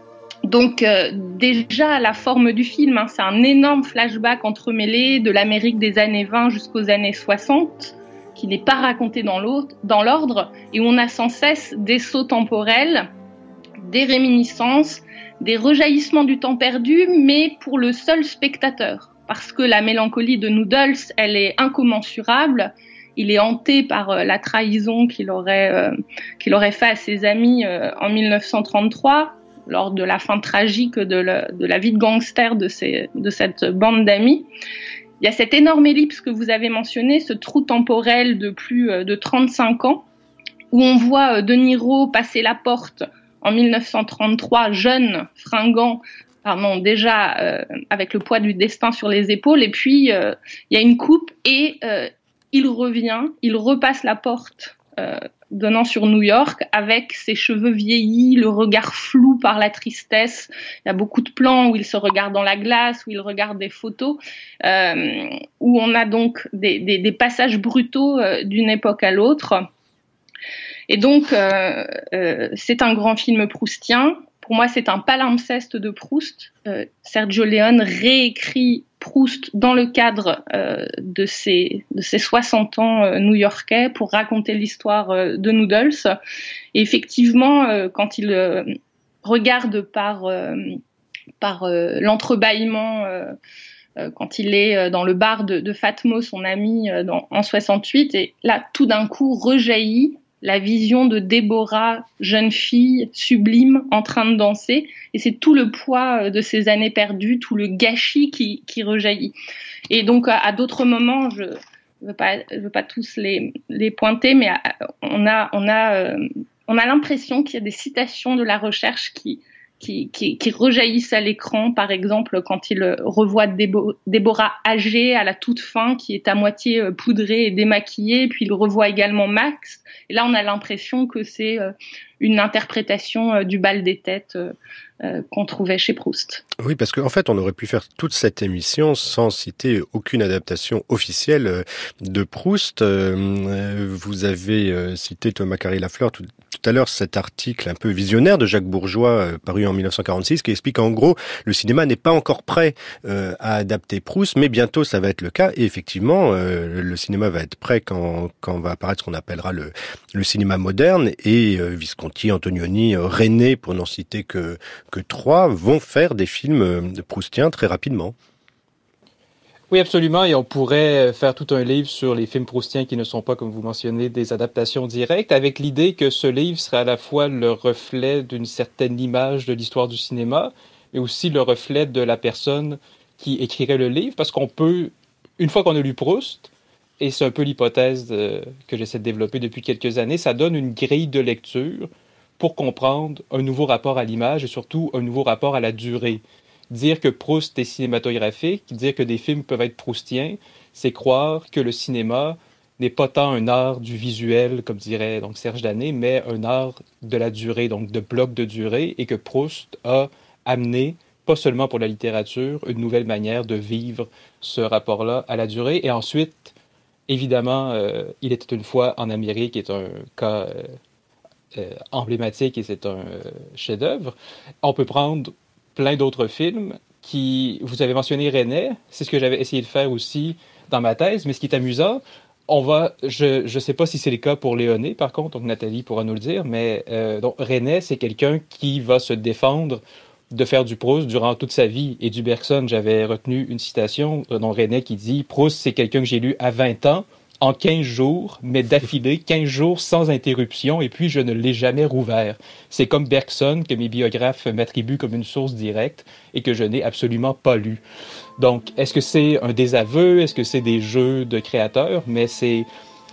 donc euh, déjà la forme du film, hein, c'est un énorme flashback entremêlé de l'Amérique des années 20 jusqu'aux années 60 qui n'est pas raconté dans l'ordre et où on a sans cesse des sauts temporels, des réminiscences, des rejaillissements du temps perdu, mais pour le seul spectateur. Parce que la mélancolie de Noodles, elle est incommensurable. Il est hanté par euh, la trahison qu'il aurait, euh, qu'il aurait fait à ses amis euh, en 1933, lors de la fin tragique de, la vie de gangster de, cette bande d'amis. Il y a cette énorme ellipse que vous avez mentionné, ce trou temporel de plus de 35 ans, où on voit De Niro passer la porte en 1933, jeune, fringant, pardon, déjà euh, avec le poids du destin sur les épaules, et puis euh, il y a une coupe et euh, il revient, il repasse la porte donnant sur New York avec ses cheveux vieillis, le regard flou par la tristesse. Il y a beaucoup de plans où il se regarde dans la glace, où il regarde des photos, où on a donc des, des, des passages brutaux d'une époque à l'autre. Et donc, euh, euh, c'est un grand film proustien. Pour moi, c'est un palimpseste de Proust. Euh, Sergio Leone réécrit Proust dans le cadre euh, de, ses, de ses 60 ans euh, new-yorkais pour raconter l'histoire de Noodles. Et effectivement, quand il regarde par, par l'entrebâillement quand il est dans le bar de, Fatmo, son ami, en 68, et là, tout d'un coup, rejaillit la vision de Déborah, jeune fille sublime en train de danser. Et c'est tout le poids euh, de ces années perdues, tout le gâchis qui, qui rejaillit. Et donc, à, d'autres moments, je ne veux veux pas tous les, les pointer, mais à, on a, on a, euh, on a l'impression qu'il y a des citations de la recherche qui, qui, qui, qui, rejaillissent à l'écran, par exemple quand il revoit Débo Déborah âgée à la toute fin, qui est à moitié euh, poudrée et démaquillée, puis il revoit également Max. Et là, on a l'impression que c'est euh, une interprétation euh, du bal des têtes euh, qu'on trouvait chez Proust. Oui, parce qu'en en fait, on aurait pu faire toute cette émission sans citer aucune adaptation officielle euh, de Proust. Euh, vous avez cité Thomas Carry-Lafleur tout, tout à l'heure cet article un peu visionnaire de Jacques Bourgeois paru en 1946 qui explique en gros le cinéma n'est pas encore prêt à adapter Proust, mais bientôt ça va être le cas. Et effectivement, le cinéma va être prêt quand, quand va apparaître ce qu'on appellera le, le cinéma moderne. Et Visconti, Antonioni, René, pour n'en citer que que trois vont faire des films euh, proustiens très rapidement. Oui, absolument. Et on pourrait faire tout un livre sur les films proustiens qui ne sont pas, comme vous mentionnez, des adaptations directes, avec l'idée que ce livre serait à la fois le reflet d'une certaine image de l'histoire du cinéma, mais aussi le reflet de la personne qui écrirait le livre, parce qu'on peut, une fois qu'on a lu Proust, et c'est un peu l'hypothèse euh, que j'essaie de développer depuis quelques années, ça donne une grille de lecture pour comprendre un nouveau rapport à l'image et surtout un nouveau rapport à la durée. Dire que Proust est cinématographique, dire que des films peuvent être proustiens, c'est croire que le cinéma n'est pas tant un art du visuel, comme dirait donc Serge Danet, mais un art de la durée, donc de bloc de durée, et que Proust a amené, pas seulement pour la littérature, une nouvelle manière de vivre ce rapport-là à la durée. Et ensuite, évidemment, euh, Il était une fois en Amérique est un cas euh, emblématique et c'est un euh, chef-d'œuvre. On peut prendre plein d'autres films qui, vous avez mentionné René, c'est ce que j'avais essayé de faire aussi dans ma thèse, mais ce qui est amusant, on va, je ne sais pas si c'est le cas pour Léoné, par contre, donc Nathalie pourra nous le dire, mais euh, René, c'est quelqu'un qui va se défendre de faire du Proust durant toute sa vie. Et du Bergson, j'avais retenu une citation dont René qui dit Proust, c'est quelqu'un que j'ai lu à 20 ans en 15 jours, mais d'affilée, 15 jours sans interruption, et puis je ne l'ai jamais rouvert. C'est comme Bergson que mes biographes m'attribuent comme une source directe et que je n'ai absolument pas lu. Donc, est-ce que c'est un désaveu? Est-ce que c'est des jeux de créateurs? Mais c'est,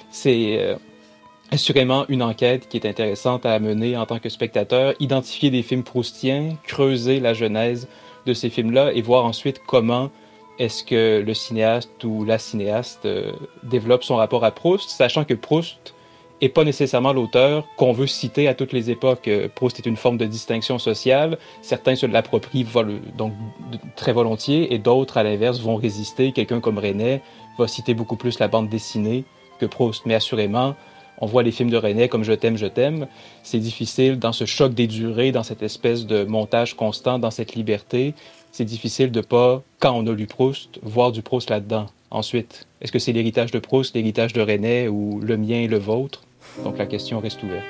c'est euh, assurément une enquête qui est intéressante à mener en tant que spectateur, identifier des films proustiens, creuser la genèse de ces films-là et voir ensuite comment est-ce que le cinéaste ou la cinéaste euh, développe son rapport à Proust, sachant que Proust est pas nécessairement l'auteur qu'on veut citer à toutes les époques. Euh, Proust est une forme de distinction sociale. Certains se l'approprient donc très volontiers et d'autres, à l'inverse, vont résister. Quelqu'un comme René va citer beaucoup plus la bande dessinée que Proust. Mais assurément, on voit les films de René comme Je t'aime, je t'aime. C'est difficile dans ce choc des durées, dans cette espèce de montage constant, dans cette liberté c'est difficile de pas, quand on a lu Proust, voir du Proust là-dedans. Ensuite, est-ce que c'est l'héritage de Proust, l'héritage de René ou le mien et le vôtre? Donc la question reste ouverte.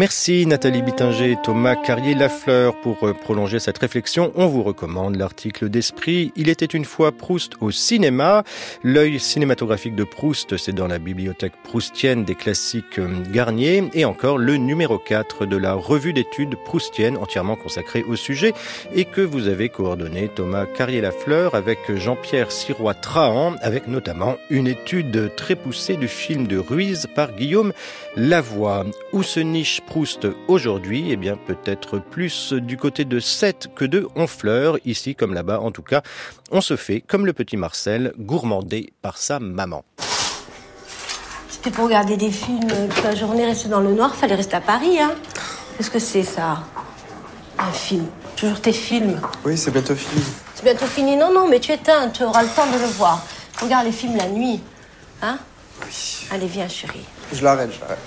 Merci Nathalie Bittinger et Thomas Carrier-Lafleur. Pour euh, prolonger cette réflexion, on vous recommande l'article d'Esprit Il était une fois Proust au cinéma. L'œil cinématographique de Proust, c'est dans la bibliothèque proustienne des classiques euh, Garnier. Et encore le numéro 4 de la revue d'études proustienne entièrement consacrée au sujet et que vous avez coordonné Thomas Carrier-Lafleur avec Jean-Pierre Sirois-Trahan avec notamment une étude très poussée du film de Ruiz par Guillaume Lavoie. Où se niche Proust aujourd'hui? Eh bien, peut-être plus du côté de Sète que de Honfleur, ici comme là-bas en tout cas. On se fait, comme le petit Marcel, gourmandé par sa maman. C'était pour regarder des films toute la journée, rester dans le noir, fallait rester à Paris, hein. Qu'est-ce que c'est ça? Un film. Toujours tes films. Oui, c'est bientôt fini. C'est bientôt fini? Non, non, mais tu éteins, tu auras le temps de le voir. Regarde les films la nuit. Hein? Oui. Allez, viens, chérie. Je l'arrête, je l'arrête.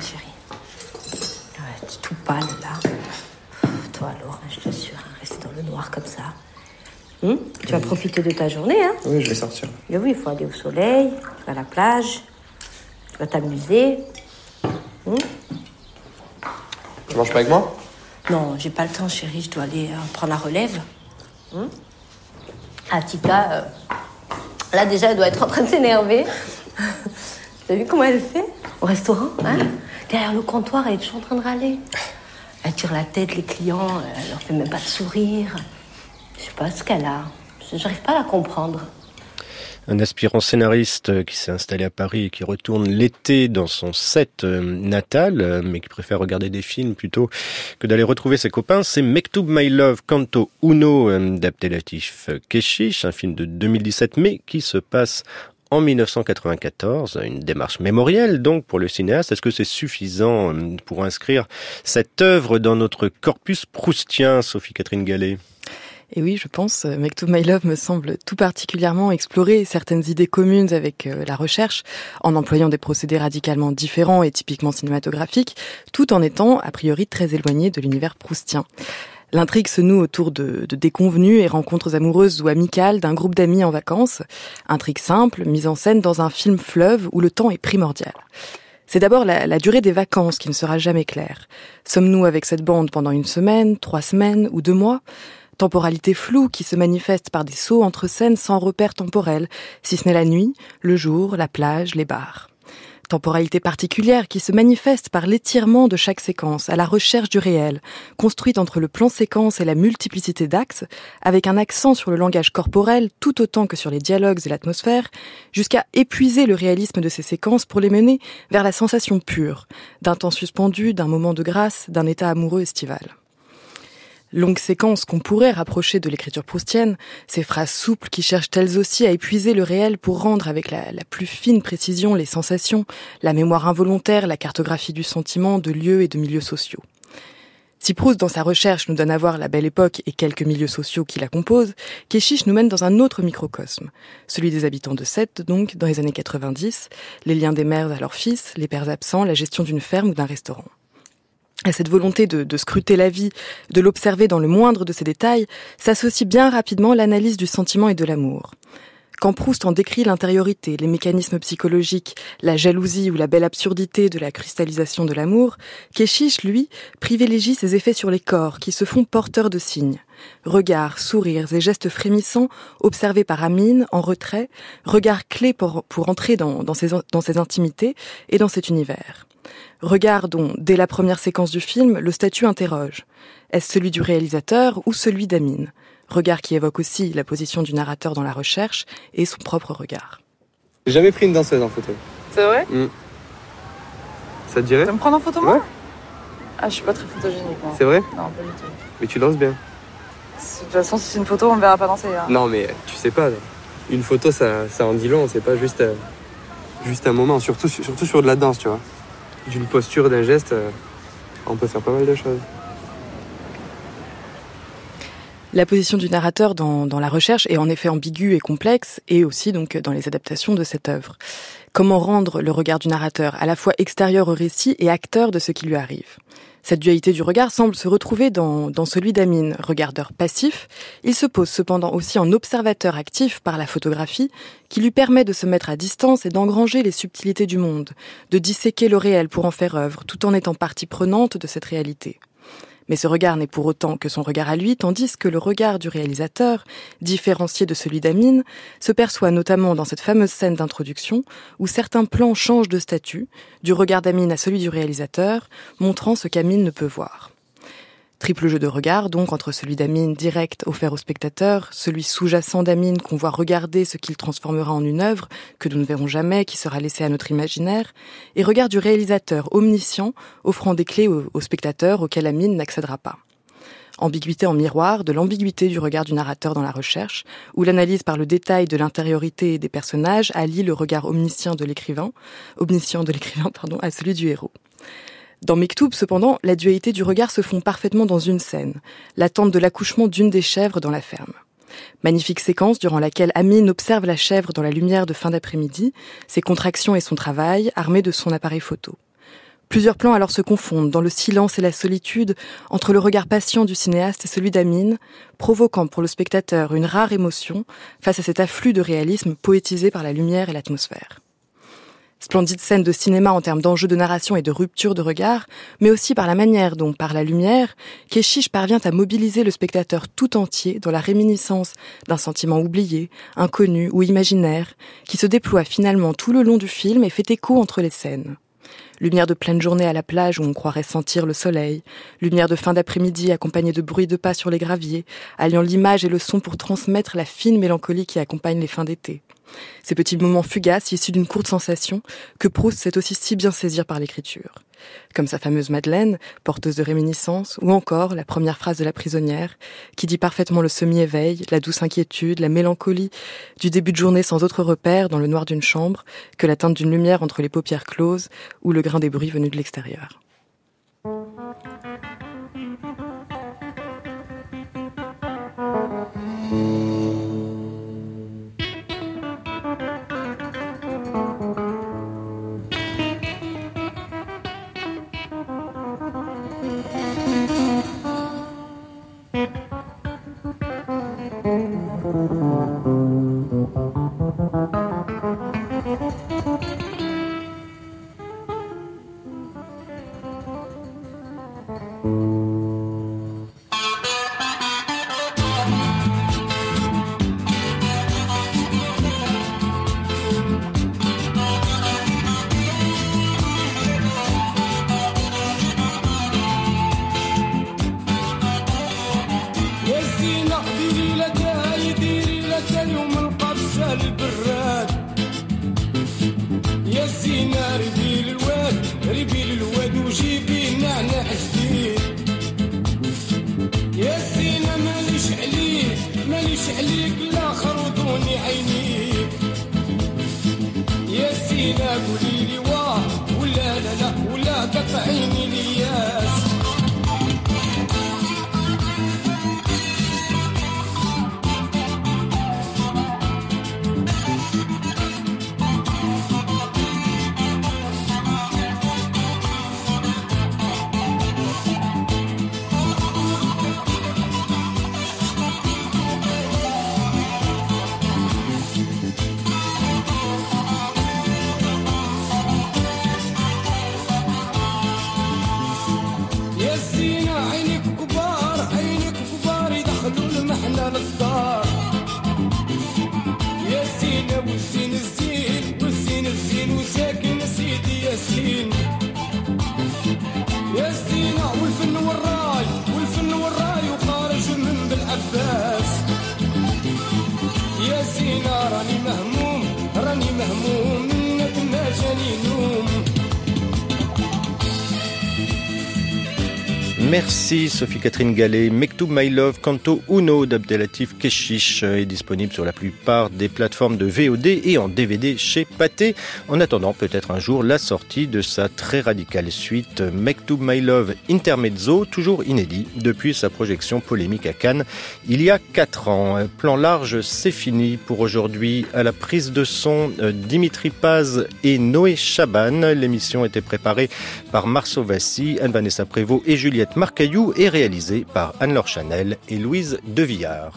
Chérie. Ouais, tu es tout pâle, là. Pff, Toi, alors, je t'assure, hein, rester dans le noir comme ça. Hum? Tu vas profiter de ta journée, hein? Oui, je vais sortir. Mais oui, il faut aller au soleil, tu vas à la plage, tu vas t'amuser. Hum? Tu manges pas avec moi? Non, j'ai pas le temps, chérie, je dois aller euh, prendre la relève. Hum? Ah, Tika, euh, là déjà, elle doit être en train de s'énerver. T'as vu comment elle fait? Au restaurant, hein? Derrière le comptoir, elle est toujours en train de râler. Elle tire la tête, les clients, elle leur fait même pas de sourire. Je sais pas ce qu'elle a. J'arrive pas à la comprendre. Un aspirant scénariste qui s'est installé à Paris et qui retourne l'été dans son set euh, natal, euh, mais qui préfère regarder des films plutôt que d'aller retrouver ses copains, c'est Mektoub My Love Canto Uno euh, d'Abdelatif Keshish, un film de 2017, mais qui se passe en 1994, une démarche mémorielle donc pour le cinéaste. Est-ce que c'est suffisant pour inscrire cette œuvre dans notre corpus proustien, Sophie-Catherine Gallet? Et oui, je pense, Make to My Love me semble tout particulièrement explorer certaines idées communes avec euh, la recherche, en employant des procédés radicalement différents et typiquement cinématographiques, tout en étant a priori très éloigné de l'univers proustien. L'intrigue se noue autour de, de, déconvenues et rencontres amoureuses ou amicales d'un groupe d'amis en vacances. Intrigue simple, mise en scène dans un film fleuve où le temps est primordial. C'est d'abord la, la, durée des vacances qui ne sera jamais claire. Sommes-nous avec cette bande pendant une semaine, trois semaines ou deux mois? Temporalité floue qui se manifeste par des sauts entre scènes sans repère temporel, si ce n'est la nuit, le jour, la plage, les bars. Temporalité particulière qui se manifeste par l'étirement de chaque séquence, à la recherche du réel, construite entre le plan séquence et la multiplicité d'axes, avec un accent sur le langage corporel tout autant que sur les dialogues et l'atmosphère, jusqu'à épuiser le réalisme de ces séquences pour les mener vers la sensation pure, d'un temps suspendu, d'un moment de grâce, d'un état amoureux estival longues séquences qu'on pourrait rapprocher de l'écriture proustienne, ces phrases souples qui cherchent elles aussi à épuiser le réel pour rendre avec la, plus fine précision les sensations, la mémoire involontaire, la cartographie du sentiment, de lieux et de milieux sociaux. Si Proust, dans sa recherche, nous donne à voir la belle époque et quelques milieux sociaux qui la composent, Keshish nous mène dans un autre microcosme, celui des habitants de Sète, donc, dans les années 90, les liens des mères à leurs fils, les pères absents, la gestion d'une ferme ou d'un restaurant à cette volonté de, scruter la vie, de l'observer dans le moindre de ses détails, s'associe bien rapidement l'analyse du sentiment et de l'amour. Quand Proust en décrit l'intériorité, les mécanismes psychologiques, la jalousie ou la belle absurdité de la cristallisation de l'amour, Keshish, lui, privilégie ses effets sur les corps qui se font porteurs de signes. Regards, sourires et gestes frémissants observés par Amine en retrait, regards clés pour, pour entrer dans, dans, ses, dans ses intimités et dans cet univers. Regard dont, dès la première séquence du film, le statut interroge. Est-ce celui du réalisateur ou celui d'Amine Regard qui évoque aussi la position du narrateur dans la recherche et son propre regard. J'ai jamais pris une danseuse en photo. C'est vrai? Mmh. Ça te dirait? Tu me prendre en photo moi? Ouais. Ah, je suis pas très photogénique. C'est vrai? Non, pas du tout. Mais tu danses bien. De toute façon, si c'est une photo, on me verra pas danser. Hein. Non, mais tu sais pas. Une photo, ça, ça en dit long. C'est pas juste, euh, juste un moment. Surtout, surtout sur de la danse, tu vois. D'une posture, d'un geste, euh, on peut faire pas mal de choses. La position du narrateur dans, dans, la recherche est en effet ambiguë et complexe, et aussi donc dans les adaptations de cette œuvre. Comment rendre le regard du narrateur à la fois extérieur au récit et acteur de ce qui lui arrive? Cette dualité du regard semble se retrouver dans, celui d'Amine, regardeur passif. Il se pose cependant aussi en observateur actif par la photographie, qui lui permet de se mettre à distance et d'engranger les subtilités du monde, de disséquer le réel pour en faire œuvre, tout en étant partie prenante de cette réalité. Mais ce regard n'est pour autant que son regard à lui, tandis que le regard du réalisateur, différencié de celui d'Amine, se perçoit notamment dans cette fameuse scène d'introduction où certains plans changent de statut, du regard d'Amine à celui du réalisateur, montrant ce qu'Amine ne peut voir. Triple jeu de regard, donc, entre celui d'Amine direct offert au spectateur, celui sous-jacent d'Amine qu'on voit regarder ce qu'il transformera en une œuvre, que nous ne verrons jamais, qui sera laissée à notre imaginaire, et regard du réalisateur omniscient, offrant des clés au, au spectateur auxquelles Amine n'accédera pas. Ambiguïté en miroir de l'ambiguïté du regard du narrateur dans la recherche, où l'analyse par le détail de l'intériorité des personnages allie le regard omniscient de l'écrivain, omniscient de l'écrivain, pardon, à celui du héros. Dans Mektoub, cependant, la dualité du regard se fond parfaitement dans une scène, l'attente de l'accouchement d'une des chèvres dans la ferme. Magnifique séquence durant laquelle Amine observe la chèvre dans la lumière de fin d'après-midi, ses contractions et son travail, armé de son appareil photo. Plusieurs plans alors se confondent dans le silence et la solitude entre le regard patient du cinéaste et celui d'Amine, provoquant pour le spectateur une rare émotion face à cet afflux de réalisme poétisé par la lumière et l'atmosphère. Splendide scène de cinéma en termes d'enjeux de narration et de rupture de regard, mais aussi par la manière dont, par la lumière, Keshish parvient à mobiliser le spectateur tout entier dans la réminiscence d'un sentiment oublié, inconnu ou imaginaire, qui se déploie finalement tout le long du film et fait écho entre les scènes. Lumière de pleine journée à la plage où on croirait sentir le soleil, lumière de fin d'après-midi accompagnée de bruits de pas sur les graviers, alliant l'image et le son pour transmettre la fine mélancolie qui accompagne les fins d'été. Ces petits moments fugaces issus d'une courte sensation que Proust sait aussi si bien saisir par l'écriture. Comme sa fameuse Madeleine, porteuse de réminiscences, ou encore la première phrase de la prisonnière, qui dit parfaitement le semi-éveil, la douce inquiétude, la mélancolie du début de journée sans autre repère dans le noir d'une chambre que la teinte d'une lumière entre les paupières closes ou le grain des bruits venus de l'extérieur. agonias. Merci Sophie-Catherine Gallet. Mektoub My Love, Canto Uno d'Abdelatif Keshish est disponible sur la plupart des plateformes de VOD et en DVD chez Pathé. En attendant peut-être un jour la sortie de sa très radicale suite Mektoub My Love Intermezzo, toujours inédit depuis sa projection polémique à Cannes il y a 4 ans. Plan large, c'est fini pour aujourd'hui. À la prise de son, euh, Dimitri Paz et Noé Chaban. L'émission était préparée par Marceau Vassy, Anne-Vanessa Prévost et Juliette Marcaillou et réalisée par Anne-Laure Chanel et Louise Devillard.